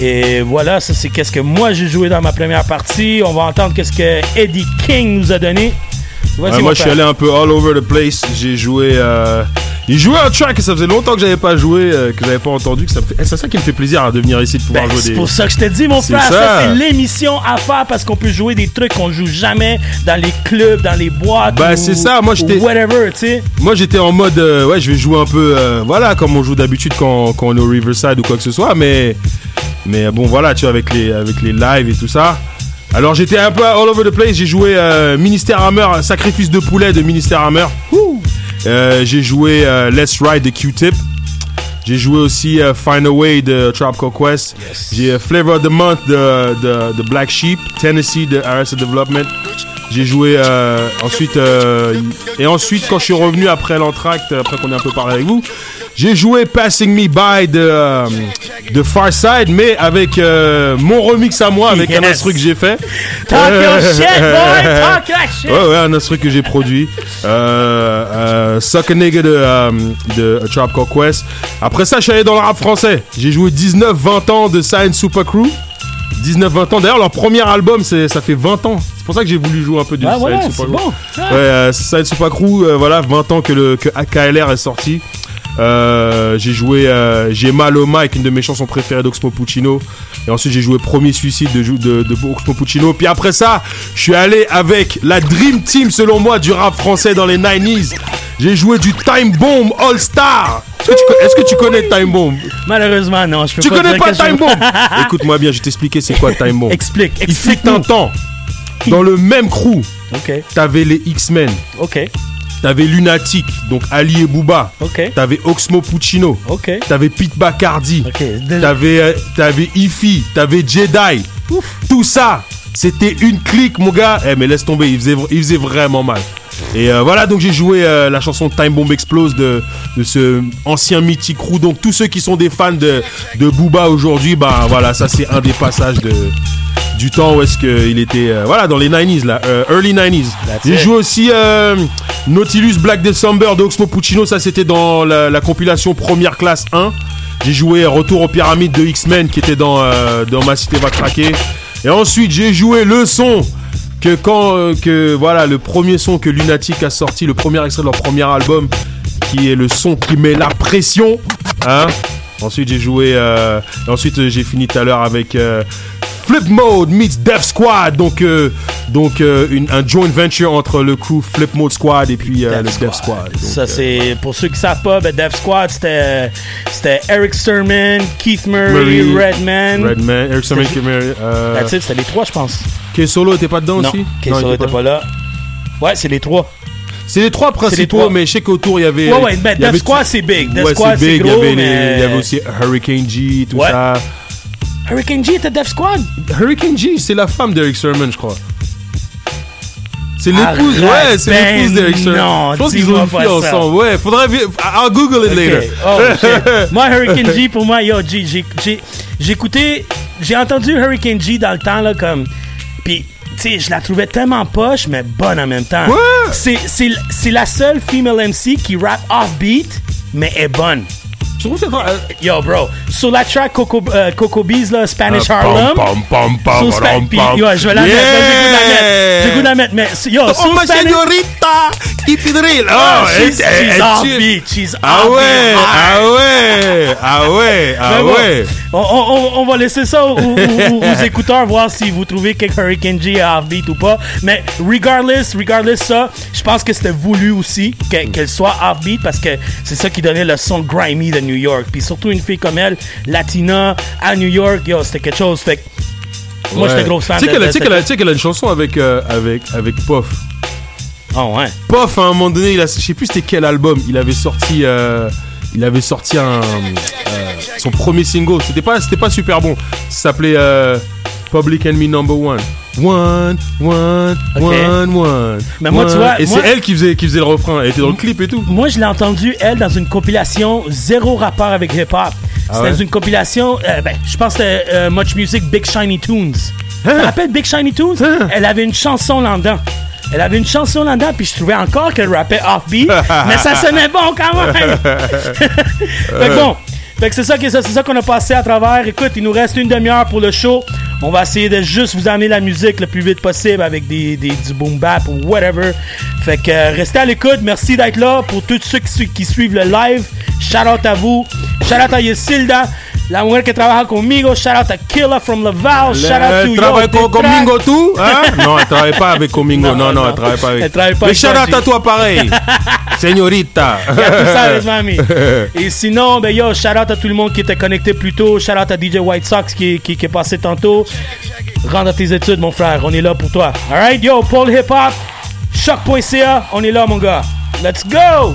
Et voilà, ça c'est qu'est-ce que moi j'ai joué dans ma première partie. On va entendre qu'est-ce que Eddie King nous a donné. Ouais, moi, je suis allé un peu all over the place. J'ai joué. Euh... Il jouait un track que ça faisait longtemps que j'avais pas joué, euh, que j'avais pas entendu. que ça me fait- eh, C'est ça qui me fait plaisir hein, de venir ici de pouvoir Ben, jouer c'est pour ça que je te dis, mon frère, ça, ça. c'est l'émission à faire parce qu'on peut jouer des trucs qu'on joue jamais dans les clubs, dans les boîtes. Bah, ou- c'est ça, moi, j'étais- Whatever, tu sais. Moi j'étais en mode euh, ouais je vais jouer un peu euh, voilà comme on joue d'habitude quand, quand on est au Riverside ou quoi que ce soit mais mais bon voilà tu vois avec les avec les lives et tout ça. Alors j'étais un peu all over the place, j'ai joué euh, Ministère Hammer, Sacrifice de poulet de Ministère Hammer. Euh, j'ai joué euh, Let's Ride de Q-Tip. J'ai joué aussi euh, Find a Way de Tropical Quest. J'ai euh, Flavor of the Month de, de, de Black Sheep, Tennessee de Arrested Development. J'ai joué euh, ensuite euh, et ensuite quand je suis revenu après l'entracte, après qu'on ait un peu parlé avec vous, j'ai joué Passing Me By de euh, de Far Side, mais avec euh, mon remix à moi, avec un instru que j'ai fait. Talk your shit, boy! Talk your shit! Ouais, ouais, un instru que j'ai produit. Euh, euh, Suck a Nigga de, euh, de A Trap Called Quest. Après ça, je suis allé dans le rap français. J'ai joué 19-20 ans de Science Super Crew. 19-20 ans. D'ailleurs, leur premier album, c'est, ça fait 20 ans. C'est pour ça que j'ai voulu jouer un peu du Ah, voilà, Super c'est Crew. bon. Ouais, euh, Science Super Crew, euh, voilà, 20 ans que, le, que AKLR est sorti. Euh, j'ai joué euh, J'ai mal au mic, une de mes chansons préférées d'Oxmo Puccino. Et ensuite, j'ai joué Premier Suicide de, de, de Oxmo Puccino. Puis après ça, je suis allé avec la Dream Team, selon moi, du rap français dans les 90s. J'ai joué du Time Bomb All Star. Est-ce que, tu que connais Time Bomb? Malheureusement, non, je peux Tu pas connais pas Time Bomb? Écoute-moi bien, je vais t'expliquer c'est quoi Time Bomb. Explique, Il explique. fut un temps, dans le même crew, Ok, t'avais les X-Men. ok, T'avais Lunatic, donc Ali et Booba. ok, T'avais Oxmo Puccino. ok. T'avais Pete Bacardi. Ok, T'avais euh, t'avais Ify. T'avais Jedi. Tout ça, c'était une clique, mon gars. Eh, mais laisse tomber, il faisait, il faisait vraiment mal. Et euh, voilà, donc j'ai joué euh, la chanson Time Bomb Explose de, de ce ancien mythique crew. Donc tous ceux qui sont des fans de, de Booba aujourd'hui, bah voilà, ça c'est un des passages de, du temps où est-ce qu'il était, euh, voilà, dans les 90s, là, euh, early 90s. J'ai it. joué aussi euh, Nautilus Black December de Oxmo Puccino, ça c'était dans la, la compilation Première Classe 1. J'ai joué Retour aux Pyramides de X-Men qui était dans, dans Ma Cité Va Craquer. Et ensuite j'ai joué le son que quand que voilà le premier son que Lunatic a sorti, le premier extrait de leur premier album, qui est le son qui met la pression. Hein ensuite j'ai joué euh, ensuite j'ai fini tout à l'heure avec euh, Flip Mode meets Death Squad, donc euh, donc euh, une, un joint venture entre le crew Flip Mode Squad et puis euh, le Death Squad. Donc, Ça, euh, c'est pour ceux qui savent pas, ben, Death Squad, c'était c'était Eric Sturman, Keith Murray, Murray, Redman. Redman, Eric C'était- Keith Murray, euh, c'était les trois, je pense. K Solo était pas dedans non, aussi? K Solo était pas là. Ouais, c'est les trois. C'est les trois principaux, trois. mais je sais qu'autour il y avait. Ouais, ouais, ben, Death Squad, c'est big. Death Ouais, Squad, c'est big. gros, il, y avait les- mais- il y avait aussi Hurricane G, tout Ouais. ça. Hurricane G était Death Squad? Hurricane G, c'est la femme d'Eric Sermon, je crois. C'est l'épouse, ouais, c'est ben l'épouse d'Eric Sermon. non, je pense qu'ils ont une fille ensemble. Ouais, faudrait. I'll Google it later. Oh, shit. moi, Hurricane G, pour moi, yo, G, j'ai- j'ai j'ai écouté, j'ai entendu Hurricane G dans le temps, là, comme. Puis, tu sais, je la trouvais tellement poche, mais bonne en même temps. Ouais. C'est la seule female MC qui rap offbeat, mais est bonne. Je trouve que c'est euh, Yo, bro. Sur la track Coco, euh, Coco Bees, là, Spanish Harlem. pam, pam, pam, Sur Spa- puis, pam. yo, je vais la mettre. Yeah. J'ai goût de la mettre. Mais, yo, Oh, sur ma Spanish- señorita, keep it real. Ah, Oh, she's- elle- she's elle offbeat, tue. she's Ah ouais, ah ouais, ah ouais, ah ouais. On, on- on va laisser ça aux, aux- aux- écouteurs, voir si vous trouvez que Hurricane G est offbeat ou pas. Mais regardless, regardless ça, je pense que c'était voulu aussi que- qu'elle soit offbeat parce que c'est ça qui donnait le son grimy de New York. Puis surtout une fille comme elle, latina, à New York, yo, c'était quelque chose. Fait que moi, Ouais. j'étais gros fan Tu sais qu'elle cette- qu'elle a, une chanson avec, euh, avec, avec Puff. Oh ouais. Puff, à un moment donné, il a, je sais plus c'était quel album, il avait sorti, euh, il avait sorti un, euh, son premier single. C'était pas, c'était pas super bon. Ça s'appelait euh, Public Enemy Number One. One, one, Ok. one, one. Mais moi, one. tu vois, Et c'est elle qui faisait, qui faisait le refrain. Elle était dans le clip et tout. Moi, je l'ai entendu, elle, dans une compilation zéro rapport avec hip-hop. Ah C'était ouais? dans une compilation, euh, ben, je pense que c'était euh, Much Music Big Shiny Tunes. Hein? Tu te rappelles Big Shiny Tunes? Elle avait une chanson là-dedans. Elle avait une chanson là-dedans, puis je trouvais encore qu'elle rappait offbeat, mais ça sonnait bon quand même. fait que bon, fait que c'est ça, qui est ça, c'est ça qu'on a passé à travers. Écoute, il nous reste une demi-heure pour le show. On va essayer de juste vous amener la musique le plus vite possible avec des, des- du boom bap ou whatever. Fait que euh, restez à l'écoute. Merci d'être là. Pour tous ceux qui, su- qui suivent le live, shout out à vous. Shout out à Yesilda, la mujer que trabaja conmigo. Shout out à Killa from Laval. Shout out to Elle Yo travaille con-. Comingo tout hein? Non, elle travaille pas avec Comingo. Non, non, elle travaille pas avec. Elle travaille pas Mais shout out à toi pareil. Señorita. Il y a tout ça, avec mamie. Et sinon, ben yo, shout out à tout le monde qui était connecté plus tôt. Shout out à DJ White Sox qui, qui, qui est passé tantôt. Rentre à tes études, mon frère. On est là pour toi. Alright, yo, Paul Hip Hop, choc.ca. On est là, mon gars. Let's go!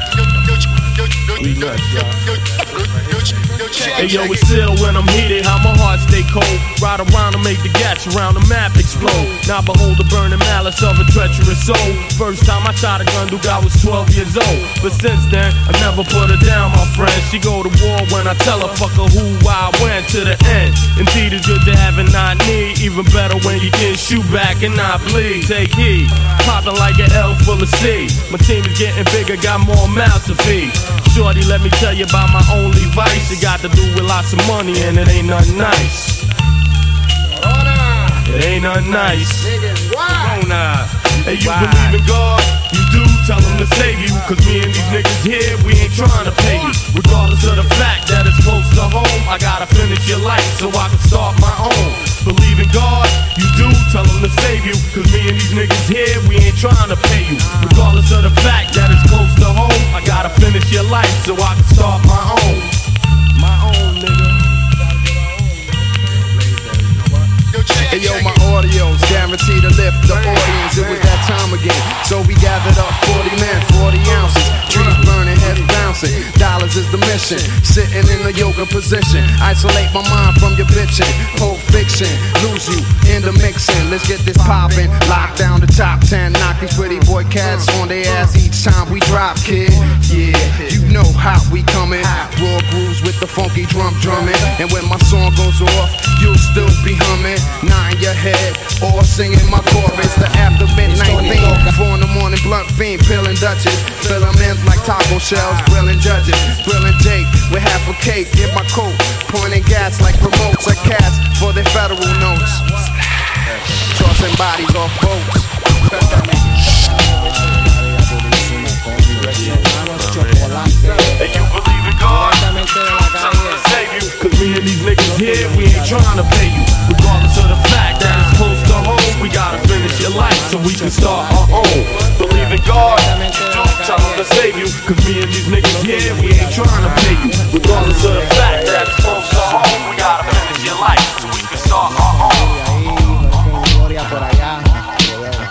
We nuts, y'all. Hey yo, it's ill when I'm heated, how my heart stay cold. Ride around to make the gats around the map explode. Now behold the burning malice of a treacherous soul. First time I shot a gun, Duke, I was 12 years old. But since then, I never put her down, my friend. She go to war when I tell her, fuck her who I went to the end. Indeed, it's good to have and not need. Even better when you can shoot back and not bleed. Take heed, popping like an L full of C. My team is getting bigger, got more mouths to feed. Shorty, let me tell you about my only vice. It got to do with lots of money and it ain't nothing nice. It ain't nothing nice. Corona. Hey, you believe in God? You do, tell him to save you. Cause me and these niggas here, we ain't trying to pay you. Regardless of the fact that it's close to home, I gotta finish your life so I can start my own. Believe in God? You do, tell him to save you. Cause me and these niggas here, we ain't trying to pay you. Regardless of the fact that it's close to home, I gotta finish your life so I can start my own. Hey yo, my audio's guaranteed to lift the audience. It was that time again. So we gathered up 40 men, 40 ounces. Trees burning, heads bouncing. Dollars is the mission. Sitting in a yoga position. Isolate my mind from your bitching. Pulp fiction. Lose you in the mixing. Let's get this poppin'. Lock down the top 10. Knock these pretty boy cats on their ass each time we drop, kid. Yeah, you know how we coming. Raw grooves with the funky drum drumming. And when my song goes off, you'll still be humming. Nine your head, or singing my chorus. The after midnight theme. Four in the morning, blunt fiend, peeling Dutches. Fill 'em in like taco shells, grilling judges. Grilling Jake with half a cake in my coat. Pointing gas like remotes at cats for their federal notes. Tossing bodies off boats. Hey, you believe in God? Tell him to save you. Cause me and these niggas here, we ain't trying to pay you. Regardless of the we gotta finish your life so we can start our own. Believe in God, you do, tell him to save you. Cause me and these niggas here, we ain't trying to pay you. Regardless of the fact that it's close to home, we gotta finish your life so we can start our own. Gloria por allá.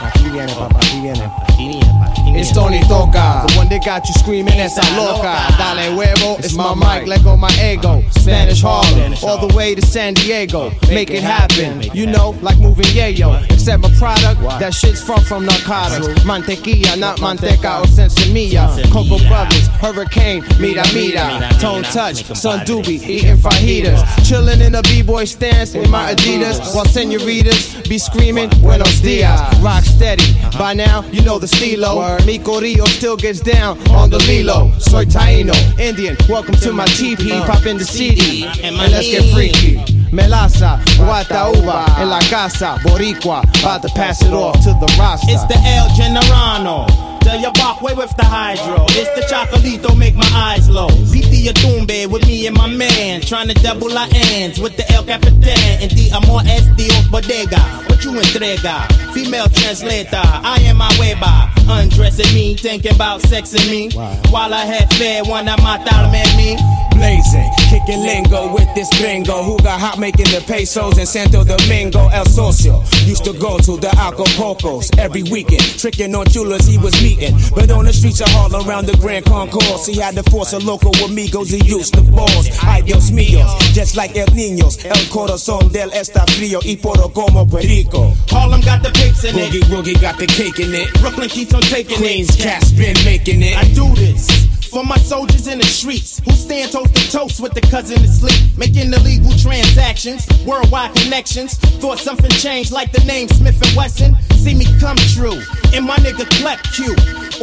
Aquí viene, papá, aquí viene. Aquí viene, aquí viene. It's Tony Toca, the one that got you screaming esa loca. Dale huevo, it's my mic, let go my ego. Spanish Harlem, all the way to San Diego. Make it happen, you know, like moving yayo. Except my product, that shit's far from narcotics. Mantequilla, not manteca or sensimilla. Coco Brothers, Hurricane, mira mira. Tone touch, Sun Doobie, eating fajitas. Chilling in a b-boy stance in my Adidas. While senoritas be screaming, Buenos dias. Rock steady, by now you know the stilo. Mico Rio still gets down on the Lilo. Soy Taino, Indian, welcome to my TP. Uh, Pop in the CD, and let's get freaky. Melaza, Guata Uva, en la casa, Boricua, about to pass it off to the roster. It's the El Generano. Tell your back way with the hydro. It's the chocolito, make my eyes low. Piti Atumbe with me and my man. Trying to double our ends with the El Capitan. And the Amor es Dios Bodega. What you entrega? Female translator, I am my weba. Undressing me, thinking about sexing me. While I had fed one of my at me. Blazing, kicking lingo with this gringo who got hot making the pesos in Santo Domingo, El Socio. Used to go to the Acapulcos every weekend, tricking on chulas he was meeting. But on the streets of Harlem, around the Grand Concourse, he had to force a local amigos. He used the balls, adios míos, just like El Niños. El corazón del está frío y poro como perico. Harlem got the pics in it. Boogie Woogie got the cake in it. Brooklyn keeps on taking Queens it. cats been making it. I do this. For my soldiers in the streets who stand toast to toast with the cousin asleep, making illegal transactions, worldwide connections. Thought something changed like the name Smith and Wesson. See me come true in my nigga Clep Q.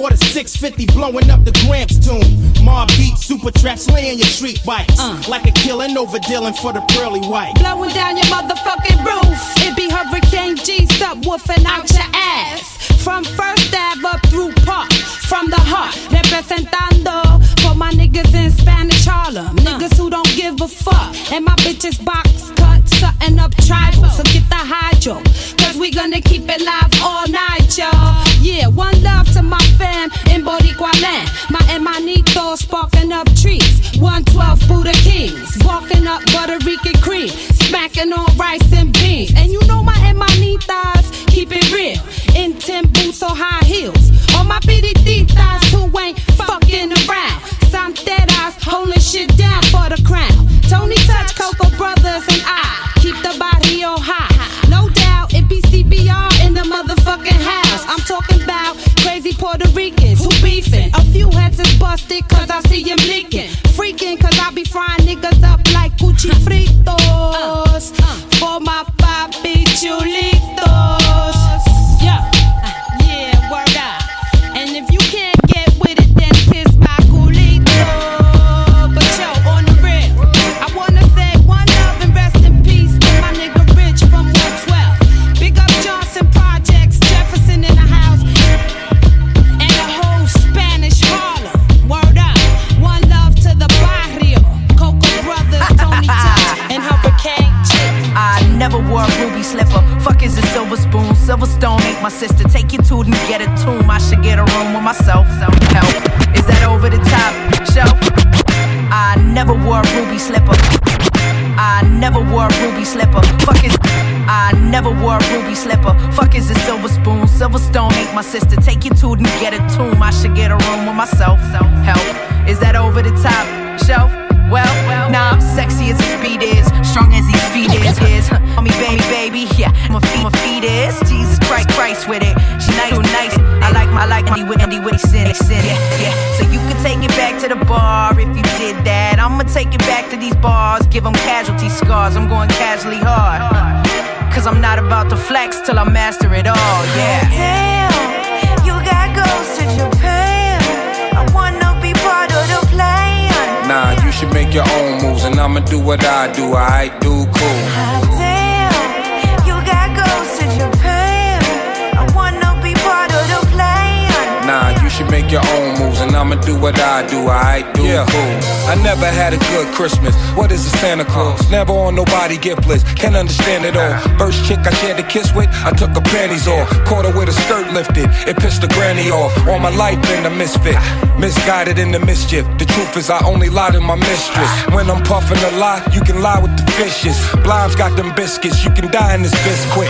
Or the 650 blowing up the Gramps tomb. Mob beat, super traps, slaying your street bikes. Uh. Like a killing over dealing for the pearly white. Blowing down your motherfucking roof. It be Hurricane G subwoofing out your ass. From First Ave up through Park. From the heart, representando for my niggas in Spanish Harlem. Niggas who don't give a fuck. And my bitches box cut, something up tribal. So get the hydro. Cause we gonna keep it live all night, y'all. Yeah, one love to my fam in Boricua land. My hermanitos sparking up trees. 112 Buddha Kings. Walking up Puerto Rican cream. Smacking on rice and beans. And you know my hermanitas keep it real. In ten boots or high heels. On my piriditas who ain't fucking around. Some dead eyes holding shit down for the crown. Tony Touch, Coco Brothers, and I keep the barrio high. No doubt it be CBR in the motherfucking house. I'm talking about crazy Puerto Ricans who beefing. A few heads is busted cause I see them leaking. Freaking cause I be frying niggas up like Gucci fritos. For my papi chulitos. My sister. Take you to and get a tomb. I should get a room with myself. Help. Is that over the top shelf? I never wore a ruby slipper. I never wore a ruby slipper. Fuck is I never wore a ruby slipper. Fuck is a silver spoon. Silverstone ain't my sister. Take you to and get a tomb. I should get a room with myself. Help. Is that over the top shelf? Well, nah, I'm sexy as his speed is, strong as his feet is. is. On me, baby, baby, yeah, my feet, my feet is. Jesus Christ, Christ with it. She nice, too nice. I like my, I like my with Andy with sin, sin, yeah, yeah. So you can take it back to the bar if you did that. I'ma take it back to these bars, give them casualty scars. I'm going casually hard. Cause I'm not about to flex till I master it all, yeah. Damn, you got ghosts in Japan. Should make your own moves, and I'ma do what I do. I do cool. Make your own moves, and I'ma do what I do. I do cool. I never had a good Christmas. What is a Santa Claus? Never on nobody gift list. Can't understand it all. First chick I shared a kiss with, I took her panties off. Caught her with a skirt lifted. It pissed the granny off. All my life been a misfit. Misguided in the mischief. The truth is I only lie to my mistress. When I'm puffing a lie, you can lie with the fishes. Blinds got them biscuits. You can die in this biscuit.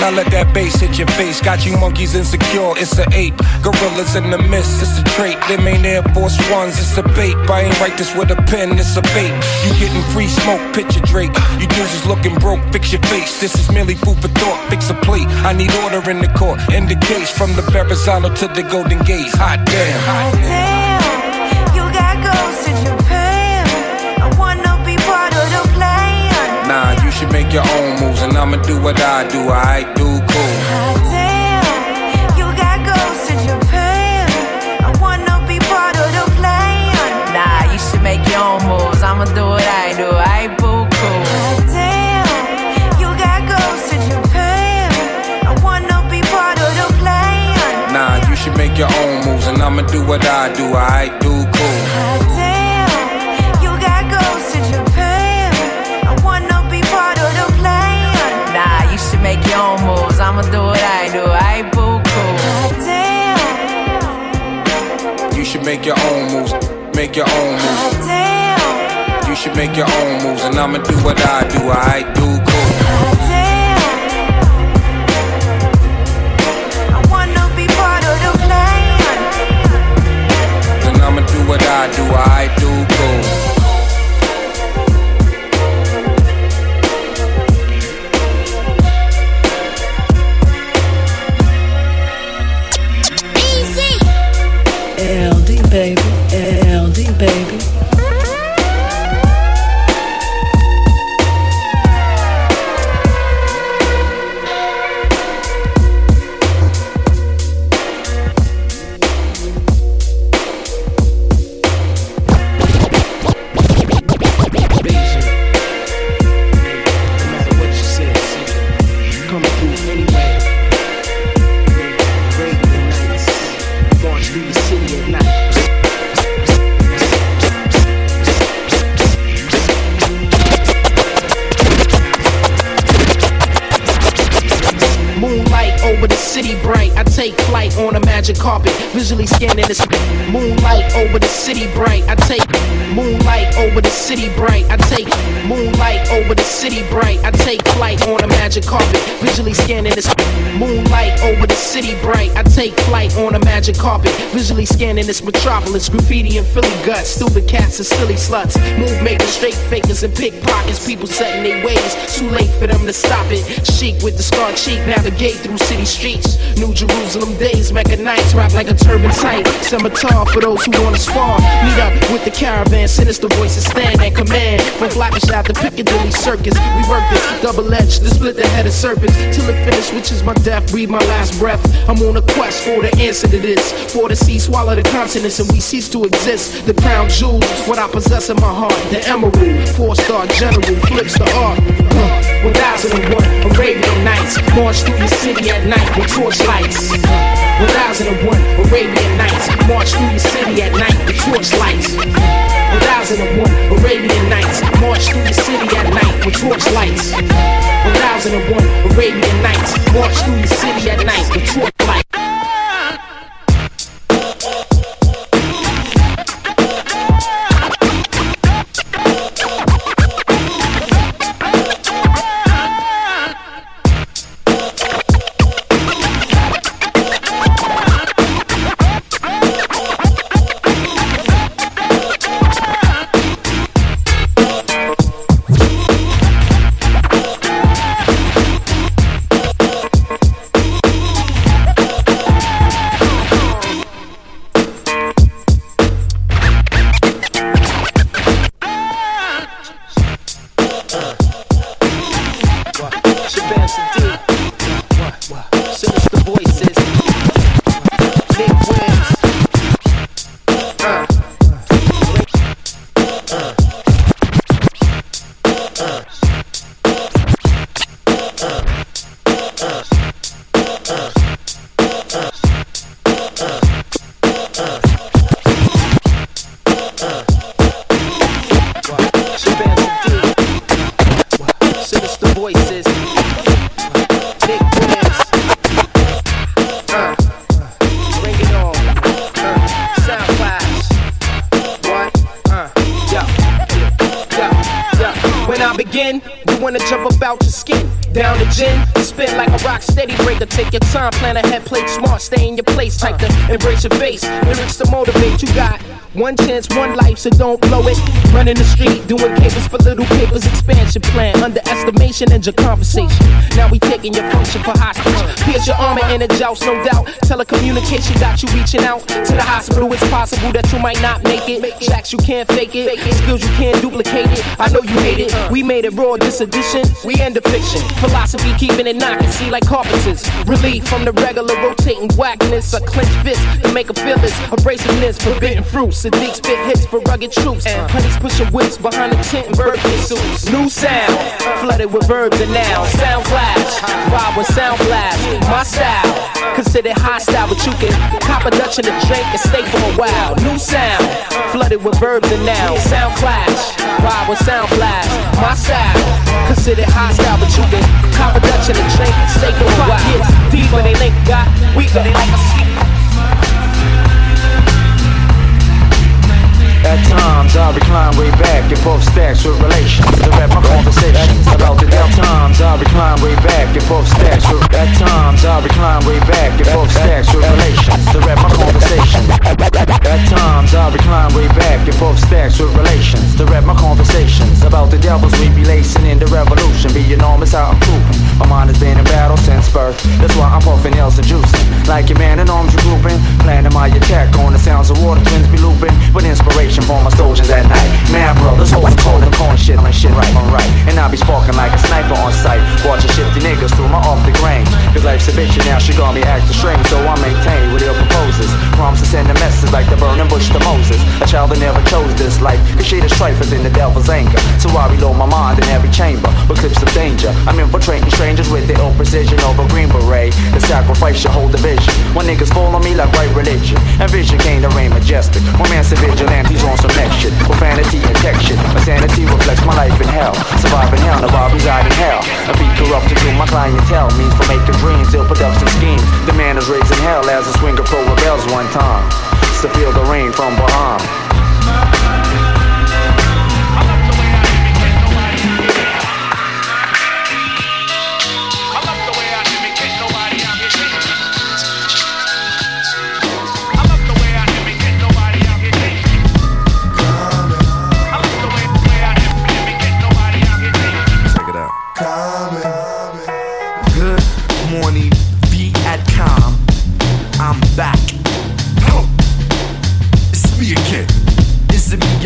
Now let that bass hit your face. Got you monkeys insecure, it's a ape. Gorillas in the mist, it's a trait. Them ain't Air Force Ones, it's a bait. I ain't write this with a pen, it's a bait. You getting free smoke, picture Drake. You dudes is looking broke, fix your face. This is merely food for thought, fix a plate. I need order in the court, in the case. From the Verrazano to the Golden Gate. Hot damn. Hot Damn, should make your own moves, and I'ma do what I do. I do cool. Damn, you got ghosts in Japan. I wanna be part of the plan. Nah, you should make your own moves. I'ma do what I do. I boo cool. Damn, you got ghosts in Japan. I wanna be part of the plan. Nah, you should make your own moves, and I'ma do what I do. I do cool. Make your own moves. I'ma do what I do. I boo cool. Damn, You should make your own moves. Make your own moves. damn, You should make your own moves, and I'ma do what I do. I do cool. City bright. I take moonlight over the city bright. I take flight on a magic carpet, visually scanning this. Moonlight over the city bright. I take flight on a magic carpet, visually scanning this metropolis. Graffiti and Philly guts, stupid cats and silly sluts. Move makers, straight fakers and pickpockets. People setting their ways. Too late for them to stop it. Chic with the scar cheek, navigate through city streets. New Jerusalem days, Mecca nights, rap like a turban tight. Scimitar for those who wanna spar. Meet up with the caravan, sinister voices stand at command. From Blackish out to Piccadilly Circus, we work this double edged to split the head of serpents till it finish, which is my death. Breathe my last breath. I'm on a quest for the answer to For the sea, swallow the continents, and we cease to exist. The crown jewels, what I possess in my heart. The emerald, four star general, flips the art. Uh, 1001 Arabian Nights, march through the city at night with torchlights. 1001 Arabian Nights, march through the city at night with torchlights. 1001 Arabian Nights, march through the city at night with torchlights. 1001 Arabian Nights, march through the city at night with torchlights. Time, plan ahead, play smart, stay in your place. Type to embrace your face. Lyrics to motivate, you got one chance, one life, so don't blow it. Running the street, doing papers for plan, underestimation and your conversation. Now we taking your function for hostage. Pierce your armor in a joust, no doubt. Telecommunication got you reaching out to the hospital. It's possible that you might not make it. Tracks you can't fake it, skills you can't duplicate it. I know you hate it. We made it raw, this edition. We end the fiction. Philosophy keeping it knocking, see like carpenters. Relief from the regular rotating whackness. A clenched fist to make a feel this abrasiveness, forbidden fruits. Sadiq spit hits for rugged troops. And honeys pushing whips behind the tent and birthday suits. New sound, flooded with verbs and nouns. Sound clash, vibe with sound blast. My style, considered hostile, but you can cop a Dutch in a drink and stay for a while. New sound, flooded with verbs and nouns. Sound clash, vibe with sound blast. My style, considered hostile, but you can cop a Dutch in a drink and stay for a while. Gets deeper, they link got weaker, they like a sleep. At times I recline way back in both stacks with relations to rap my conversations about the At times. I recline way back in both stacks with At times I recline way back in both stacks with relations to rap my conversations. At times I recline way back in both stacks with relations to rap my conversations about the devils we be lacing in the revolution. Be enormous how I'm pooping My mind has been in battle since birth. That's why I'm puffing nails and juicing. Like your man in arms regrouping. Planning my attack on the sounds of water twins be looping With inspiration for my soldiers at night. Man, brothers, hold cold and calling shit on shit right on right. And I be sparking like a sniper on sight. Watching shifty niggas through my off the range. Cause life's a bitch and now she got me acting strange. So I maintain what ill proposes. Promise to send a message like the burning bush to Moses. A child that never chose this life. Cause shit is strife in the devil's anger. So I reload my mind in every chamber. With clips of danger. I'm infiltrating strangers with the ill precision over Green Beret. The sacrifice your whole division. When niggas fall on me like right religion. And vision came to reign majestic. Romance and vigilantes on some next shit. Profanity and tech shit. My sanity reflects my life in hell. Surviving hell, now I reside in hell. A beat corrupted to my clientele means for making dreams, ill production schemes. The man is raising hell as a swinger pro rebels one time. To feel the rain from Baham.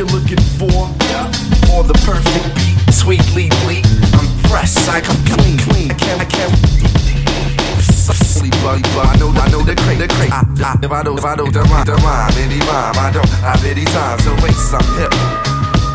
You're looking for? Or the perfect beat, sweetly bleak? I'm fresh, like I'm clean, clean. I can't, I can't. Sleep, buddy, but I know, I know the crate, the crate. I, I, if I don't, if I don't, the rhyme, rhyme, any rhyme, I don't have any time to waste. I'm hip.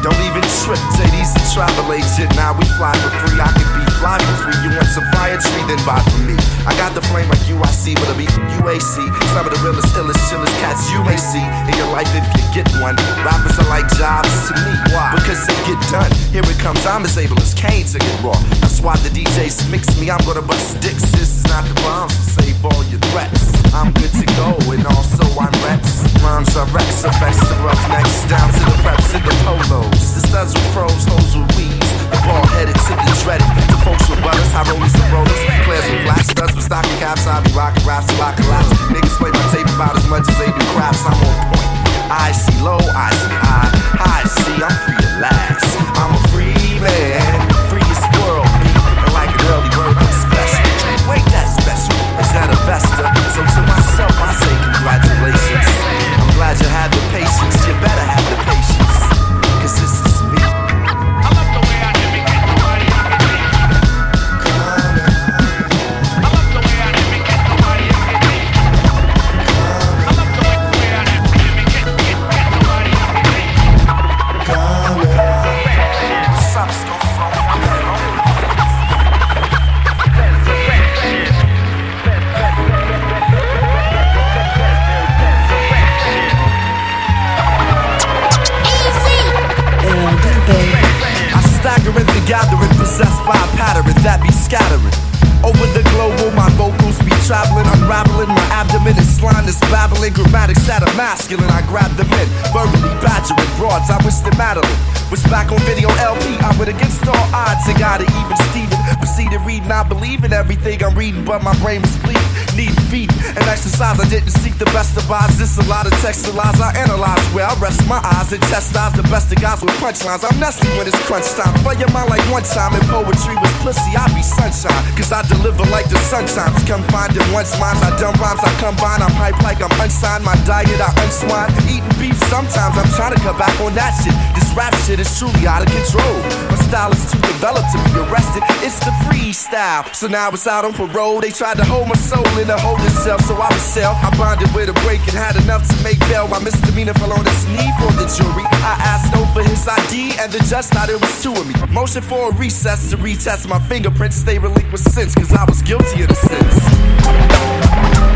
Don't even trip, say these travel agent. Now we fly for free. I can be fly for. You want some fire tree, then buy from me. I got the flame like UIC, but I be UAC. Some of the realest, illest, chillest cats you may see in your life if you get one. Rappers are like jobs to me. Why? Because they get done. Here it comes, I'm as able as Kane to get raw. That's why the DJs mix me. I'm gonna bust sticks. This is not the bombs, so save all your threats. I'm good to go, and also I'm Rex. Rhymes are Rex, effects the roughnecks, down to the reps and the polos. The studs with froze, hoes with weeds. The ball headed the dreaded. The folks with high rollers and rollers. Players with black studs with stocking caps. I be rocking raps I collapse. Niggas play my tape about as much as they do craps. I'm on point. I see low, I see high. High see, I'm free at last. I'm a free man, freest world. And like an early bird, I'm special. Wait, that's special. Is that a Vesta? So to myself, I say congratulations. I'm glad you had the traveling, unraveling. My abdomen is slime, babbling. Grammatics that are masculine, I grab them in. Verbally badgering broads, I wish them Madeline was back on video LP. I would against all odds, and got it even Steven. Proceeded reading, I believe in everything I'm reading, but my brain was bleeding. Need feet and exercise. I didn't seek the best of odds. This a lot of text lies I analyze. Where I rest my eyes and chastise the best of guys with punchlines. I'm nasty when it's crunch time. Fire your mind like one time and poetry was pussy. I be sunshine. Cause I deliver like the sun times. Confined in once minds. I dumb rhymes, I combine. I'm hype like I'm unsigned. My diet, I unswine. Eating beef sometimes. I'm trying to cut back on that shit. This rap shit is truly out of control. Is too developed to be arrested. It's the freestyle. So now it's out on parole. They tried to hold my soul in a hold itself, so I was sell. I bonded with a break and had enough to make bail. My misdemeanor fell on his knee for the jury. I asked for his ID, and the judge thought it was two of me. Motion for a recess to retest my fingerprints. They relinquished since, cause I was guilty of the sins.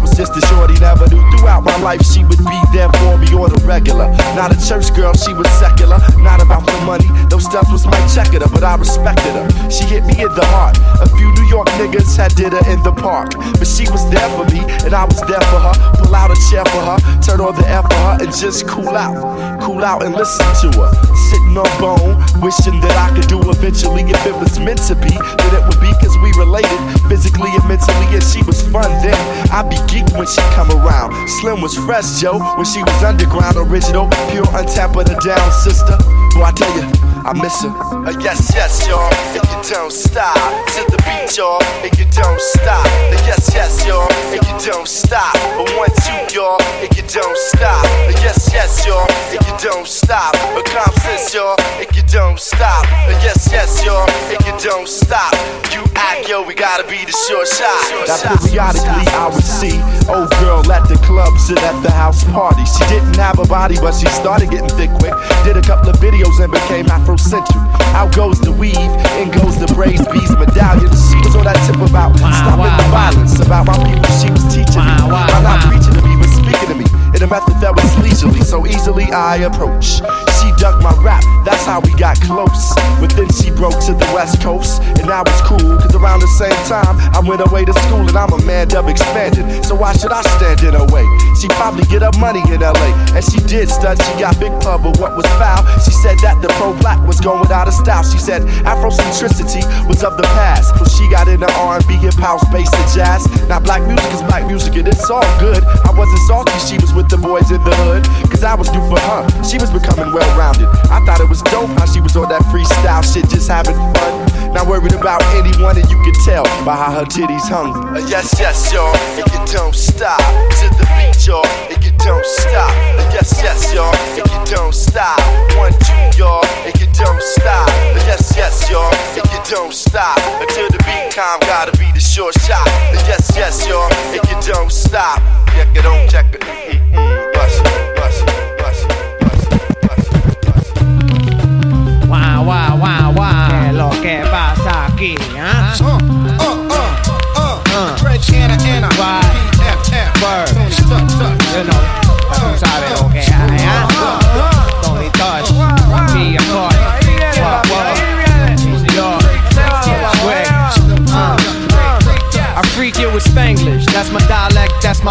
Was just a shorty, never knew. Throughout my life, she would be there for me on the regular. Not a church girl, she was secular. Not about the money, those stuff was my checker, but I respected her. She hit me in the heart. A few New York niggas had did her in the park. But she was there for me, and I was there for her. Pull out a chair for her, turn on the air for her, and just cool out. Cool out and listen to her. Sitting on bone, wishing that I could do eventually if it was meant to be. Then it would be cause we related physically and mentally, and she was fun then. I be geeked when she come around. Slim was fresh, yo, when she was underground, original, pure untapped but a down sister. Boy, I tell you, I miss her. Uh, yes, yes, y'all, and you don't stop. To the beat, y'all, and you don't stop. Uh, yes, yes, y'all, and you don't stop. Uh, one, two, y'all, and you don't stop. Uh, yes, yes, y'all, and you don't stop. Uh, confidence, y'all, and you don't stop. Uh, yes, yes, y'all, and you don't stop. You act, yo, we gotta be the short shot. Now, periodically, I would see old girl at the club, sit at the house party. She didn't have a body, but she started getting thick quick. Did a couple of videos and became Afrocentric. Out goes the weave, in goes the braids, beads, medallions. She was on that tip about stopping the violence, about my people she was teaching me. While not preaching to me, but speaking to me in a method that was leisurely, so easily I approach. She dug my rap, that's how we got close. But then she broke to the west coast, and that was cool, cause around the same time I went away to school and I'm a man of expanded. So why should I stand in her way? She probably get her money in LA, and she did stud, she got big pub, but what was foul? She said that the pro black was going out of style. She said Afrocentricity was of the past. So she got into R&B, hip house, bass, and jazz. Now black music is black music, and it's all good. I wasn't salty, she was with the boys in the hood, cause I was new for her. She was becoming well rounded. I thought it was dope how she was on that freestyle shit, just having fun. Not worried about anyone, and you can tell by how her titties hung. Uh, yes, yes, y'all, and you don't stop to the beat, y'all, and you don't stop. Uh, yes, yes, y'all, and you don't stop. One, two, y'all, and you don't stop. Uh, yes, yes, y'all, and you don't stop. Until the beat calm, gotta be the short shot. Uh, yes, yes, y'all, and you don't stop. Check it on, check it. Mm-mm, Guau, guau, guau, guau. ¿Qué es lo que pasa aquí? ah? Uh, uh, uh, uh. Great Anna, Anna. PFF.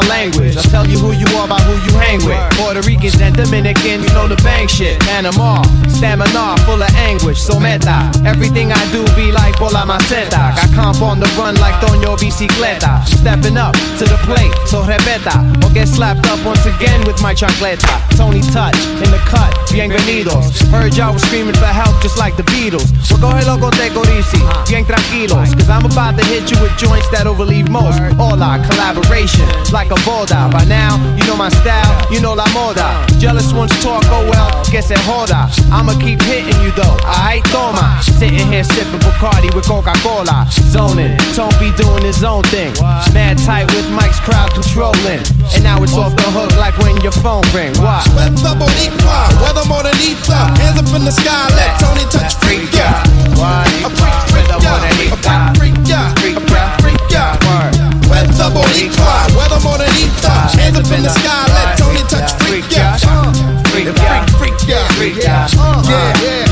My language. I'll tell you who you are by who you hang with. Puerto Ricans and Dominicans know the bang shit. Panama, stamina full of anguish. So meta, everything I do be like Bola Maceta. Got comp on the run like Doño Bicicleta. Stepping up to the plate, so repeta. Or get slapped up once again with my chancleta. Tony Touch, in the cut, bienvenidos. Heard y'all was screaming for help just like the Beatles. Well, go ahead, loco te corisi, bien tranquilos. Cause I'm about to hit you with joints that'll relieve most. All our collaboration. like a boulder. By now, you know my style, you know la moda. Jealous ones talk, oh well, guess it holder. I'ma keep hitting you though, I toma. Sitting here sipping Bacardi with Coca Cola. Zoning, Tone be doing his own thing. Mad tight with Mike's crowd controlling. And now it's off the hook like when your phone ring. Why? Weather bonita, weather morenita. Hands up in the sky, let Tony touch freak ya. A freak, freak ya. A freak, freak ya. A freak, freak ya. Weather morenita. Hands up in the sky, let Tony touch freak ya. Freak, freak ya. Yeah, uh, yeah,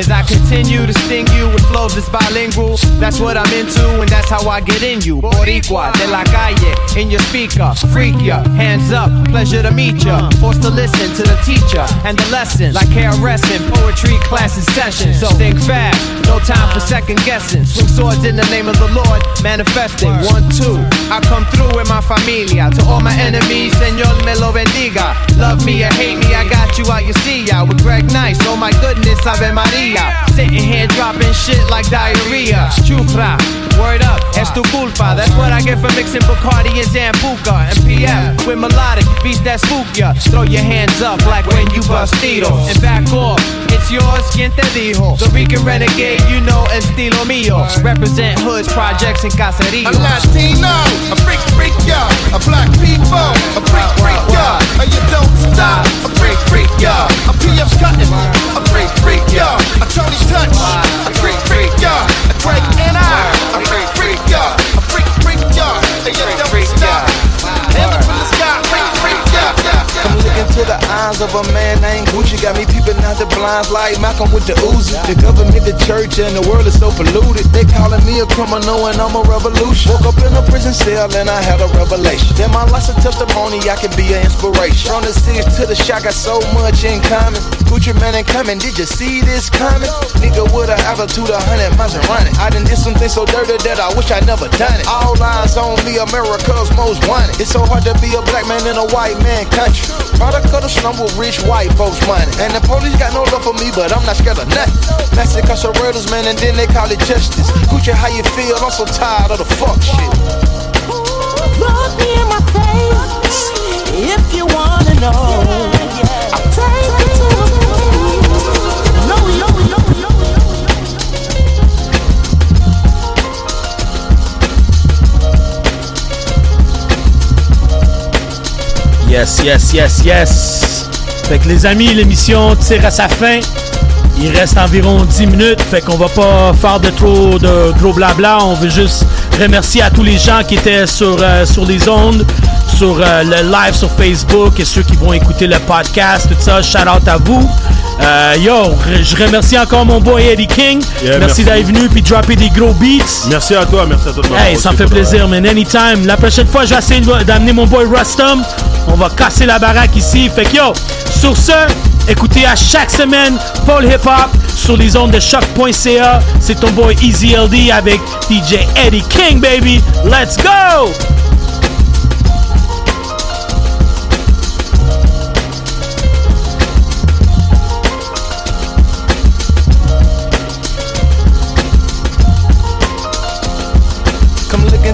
As I continue to sting you with flows that's bilingual, that's what I'm into, and that's how I get in you. Boricua, de la calle, in your speaker, freak ya, hands up, pleasure to meet ya. Forced to listen to the teacher and the lesson, like KRS in poetry classes session. So think fast, no time for second guessing. Swing swords in the name of the Lord, manifesting. One, two, I come through with my familia. To all my enemies, Señor me lo bendiga. Love me or hate me, I got you out your see ya. With Greg Nice, oh my goodness, I've Ave Maria. Sitting here dropping shit like diarrhea. Chufra, word up, es tu culpa. That's what I get for mixing Bacardi and Sambuca. And PF with melodic beats that spook ya. Throw your hands up like when you bustitos. And back off, it's yours, quien te dijo. The Rican renegade, you know, estilo mío. Represent hoods, projects, and caseríos. A Latino, a freak, freak ya. A black people, a freak, freak ya. A you don't stop, a freak, freak ya. A PF's cutting, a freak, freak ya. A Tony touch, a freak, freak. A Drake and I, a freak, Into the eyes of a man named Gucci. Got me peeping out the blinds like Malcolm with the Uzi. The government, the church, and the world is so polluted. They calling me a criminal and I'm a revolution. Woke up in a prison cell and I had a revelation. Then my life's a testimony, I can be an inspiration. From the cities to the shop, got so much in common. Gucci Mane ain't coming, did you see this coming? Nigga with an altitude of 100 miles and running. I done did something so dirty that I wish I never done it. All eyes on me, America's most wanted. It's so hard to be a black man in a white man country. Of the slum with rich white folks money. And the police got no love for me, but I'm not scared of nothing. That's it, cause murders, man, and then they call it justice. Gucci, how you feel? I'm so tired of the fuck shit. Look me in my face if you wanna know. I'll take you Yes, yes, yes, yes. Fait que les amis, l'émission tire à sa fin. Il reste environ 10 minutes, fait qu'on va pas faire de trop de gros blabla. On veut juste remercier à tous les gens qui étaient sur, euh, sur les ondes, sur euh, le live sur Facebook et ceux qui vont écouter le podcast, tout ça. Shout out à vous. Euh, yo, je remercie encore mon boy Eddie King. Yeah, merci merci. d'être venu puis dropper des gros beats. Merci à toi, merci à toi de Hey, ça me fait plaisir, man. Anytime. La prochaine fois, je vais essayer d'amener mon boy Rustum. On va casser la baraque ici. Fait que yo, sur ce, écoutez à chaque semaine Paul Hip Hop sur les ondes de choc.ca. C'est ton boy Easy LD avec DJ Eddie King, baby. Let's go!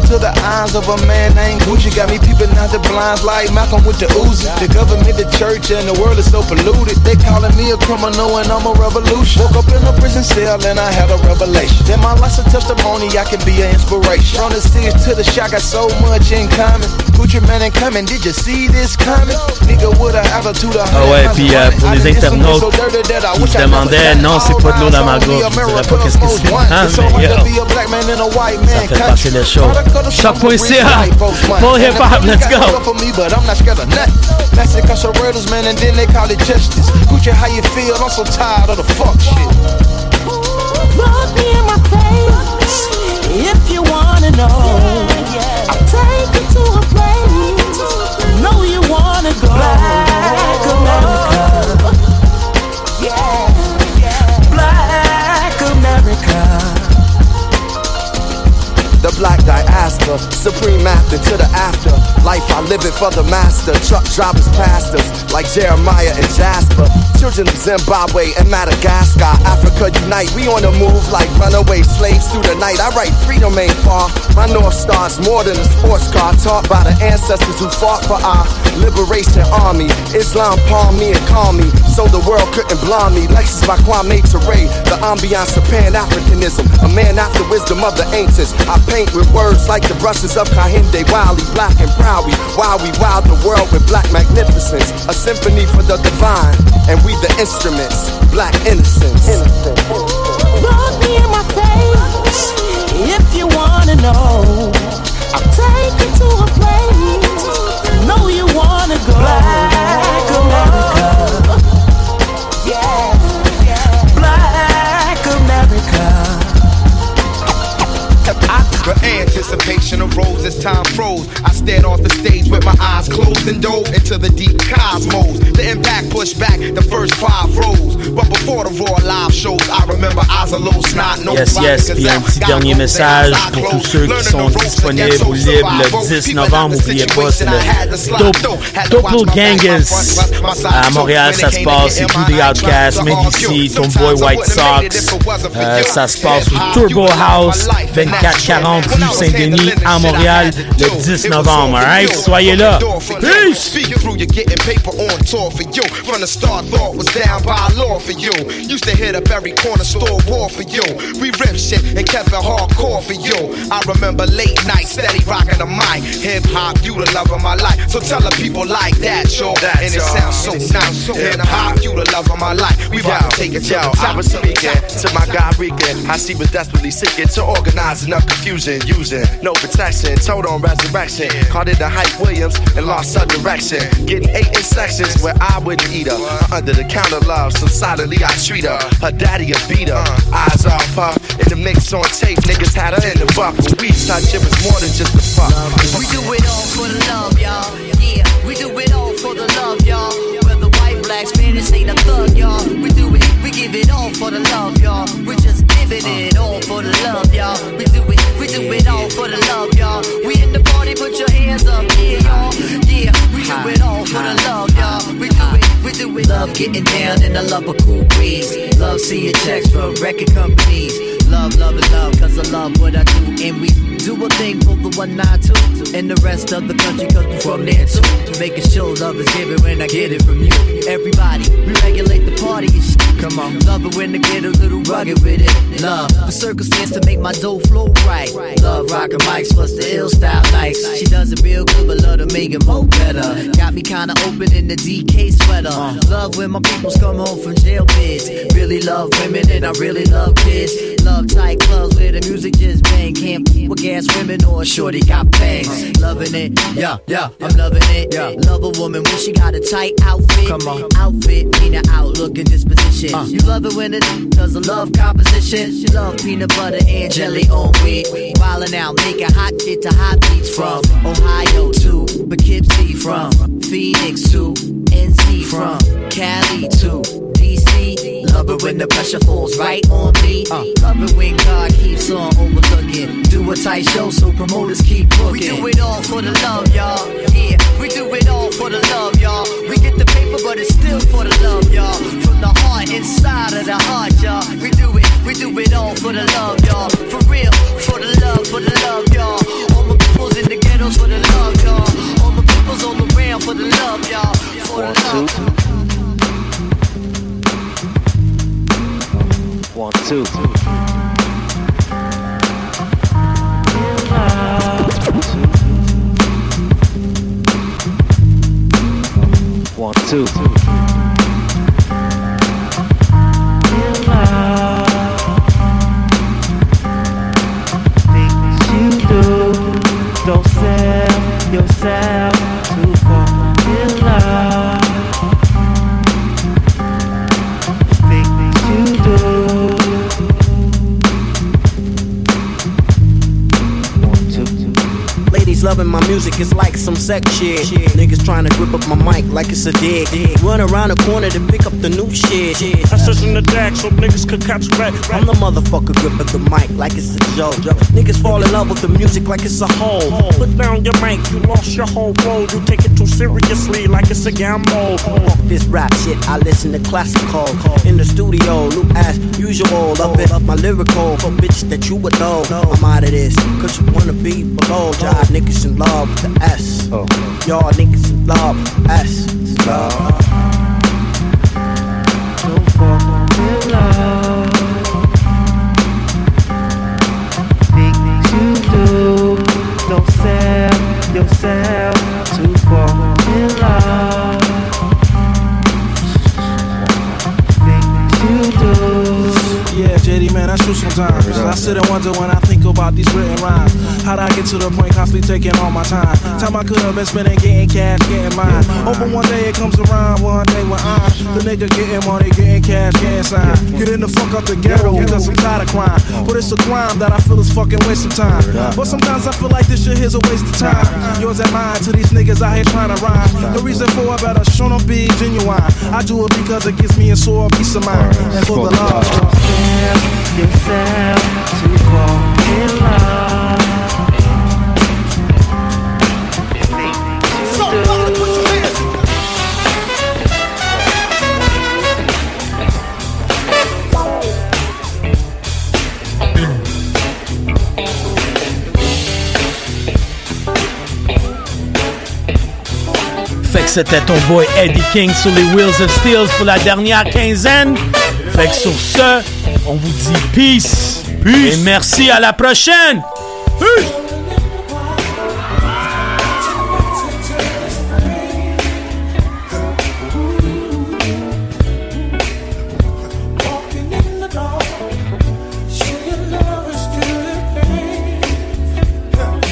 Look the eyes of a man named Gucci. Got me peeping out the blinds like Malcolm with the Uzi. The government, the church, and the world is so polluted. They calling me a criminal and I'm a revolution. Woke up in a prison cell and I had a revelation. Then my life's a testimony, I can be an inspiration. From the cities to the shop, got so much in common. Gucci Mane ain't coming, did you see this coming? Nigga with an attitude of Ah ouais, puis euh, pour les internautes qui se demandaient, non, c'est pas de l'eau dans ma gorge. Je dirais pas qu'est-ce que c'est. Hein, mais yo, ça fait passer le show. Choq.ca, Paul Hip Hop, let's go! for me, but I'm not scared of nothing. That's it, cause murders, man, and then they call it justice. Gucci, how you feel? I'm so tired of the fuck shit. Look me in my face if you wanna know. I'll take you to a place. Know you wanna go. Black America. Yeah. Black America. The black diaspora, supreme after to the after. Life I live it for the master. Truck drivers past us, like Jeremiah and Jasper. Children of Zimbabwe and Madagascar, Africa unite. We on the move like runaway slaves through the night. I write freedom ain't far. My North Star's more than a sports car. Taught by the ancestors who fought for our liberation army. Islam palm me and calm me so the world couldn't blind me. Lectures by Kwame Ture, the ambiance of Pan Africanism. A man after the wisdom of the ancients. I paint with words like the brushes of Kehinde Wiley, black and proud. While we wild the world with black magnificence. A symphony for the divine, and we the instruments. Black innocence. Look me in my face if you wanna know. I'll take you to a place. Know you wanna go. Black America. Yeah. Black America. The anticipation arose as time froze. I stared off the stage with my eyes closed and dove into the deep cosmos. The impact pushed back the first five rows. But before the raw live shows, I remember eyes a little snot. No Yes, yes, puis un petit dernier message pour tous ceux qui sont disponibles ou libres le 10 novembre. N'oubliez pas, c'est le Doppelgangaz à Montréal. Ça se passe, c'est tout des Outcasts, Medici, Tomboy White Sox. Euh, ça se passe au Turbo Haüs, 2440 rue Saint-Denis à Montréal le 10 novembre. Alright, soyez là. Peace! Through, you're getting paper on tour for you. From the start, thought was down by law for you. Used to hit up every corner store war for you. We ripped shit and kept it hardcore for you. I remember late nights, steady rocking the mic. Hip hop, you the love of my life. So tell the people like that, yo. and it sounds so nice. Hip hop, you the love of my life. We about to take it to Yo, the top. I was speaking to my guy Regan. I see was desperately seeking to organize enough confusion, using no protection, told on resurrection. Called it the Hype Williams and lost her direction. Getting eight in sections where I wouldn't eat her. Under the counter love, so solidly I treat her. Her daddy a beat her. Eyes off her. In the mix on tape, niggas had her in the buck. When we touch, it was more than just a fuck. We do it all for the love, y'all. Yeah, we do it all for the love, y'all. Whether white, black, Spanish, ain't a thug, y'all. We do it, we give it all for the love, y'all. We just giving it all for the love, y'all. We do it, we do it all for the love, y'all. We in the party, put your hands up, yeah, y'all. Yeah, do it all for the love, y'all. We do it, we do it. Love getting down and I love a cool breeze. Love seeing checks from record companies. Love, love, and love, cause I love what I do. And we do a thing for the one I 192 and the rest of the country, cause we from there too. Making sure love is given when I get it from you. Everybody, we regulate the party and shit. Come on, love it when I get a little rugged with it. Love the circumstance to make my dough flow right. Love rockin' mics plus the ill style nights. She does it real good, but love to make it more better. Got me kinda open in the DK sweater. Uh. Love when my peoples come home from jail bids. Really love women and I really love kids. Love tight clubs where the music just bang. Can't with gas women or shorty got bangs. Loving it, yeah, yeah, I'm loving it. Yeah. Love a woman when she got a tight outfit. Come on, outfit, mean her outlook and disposition. Uh. You love it when it does a love composition. She love peanut butter and jelly on wheat. Wildin' out, making hot shit to hot beats from Ohio to Poughkeepsie, from Phoenix to NC, from Cali to. Love it when the pressure falls right on me. Uh. Love it when God keeps on overlooking. Do a tight show so promoters keep booking. We do it all for the love, y'all. Yeah, we do it all for the love, y'all. We get the paper, but it's still for the love, y'all. From the heart, inside of the heart, y'all. We do it, we do it all for the love, y'all. For real, for the love, for the love, y'all. All my peoples in the ghettos for the love, y'all. All my peoples all around for the love, y'all. For the love. One, two. One, two. Things you do, don't sell yourself loving my music, it's like some sex shit. Niggas trying to grip up my mic like it's a dick. Run around the corner to pick up the new shit. I in the deck so niggas could catch back. I'm the motherfucker gripping the mic like it's a joke. Niggas fall in love with the music like it's a hole. Put down your mic, you lost your whole road. You take it too seriously like it's a gamble. Fuck this rap shit, I listen to classical. In the studio, loop as usual. Up it up my lyrical for bitch that you would know. I'm out of this, cause you wanna be below. Jive niggas in love with the S. Y'all niggas in love with the S. It's love. Don't fall in love. Things you do, don't sell yourself to fall in love. Things you do. Yeah, JD, man, I shoot sometimes. I sit and wonder when I think about these written rhymes. How'd I get to the point constantly taking all my time? Time I could have been spending getting cash, getting mine. Hoping one day it comes around, one day when I'm the nigga getting money, getting cash, getting signed. Getting the fuck out the ghetto because I'm tired of crime. But it's a crime that I feel is fucking waste of time. But sometimes I feel like this shit here's a waste of time. Yours and mine to these niggas out here trying to rhyme. The reason for it better show them be genuine. I do it because it gives me a sore peace of mind. And for the love. yourself c'était ton boy Eddie King sur les Wheels of Steel pour la dernière quinzaine. Fait que sur ce, on vous dit peace. Peace. Et merci à la prochaine. Peace.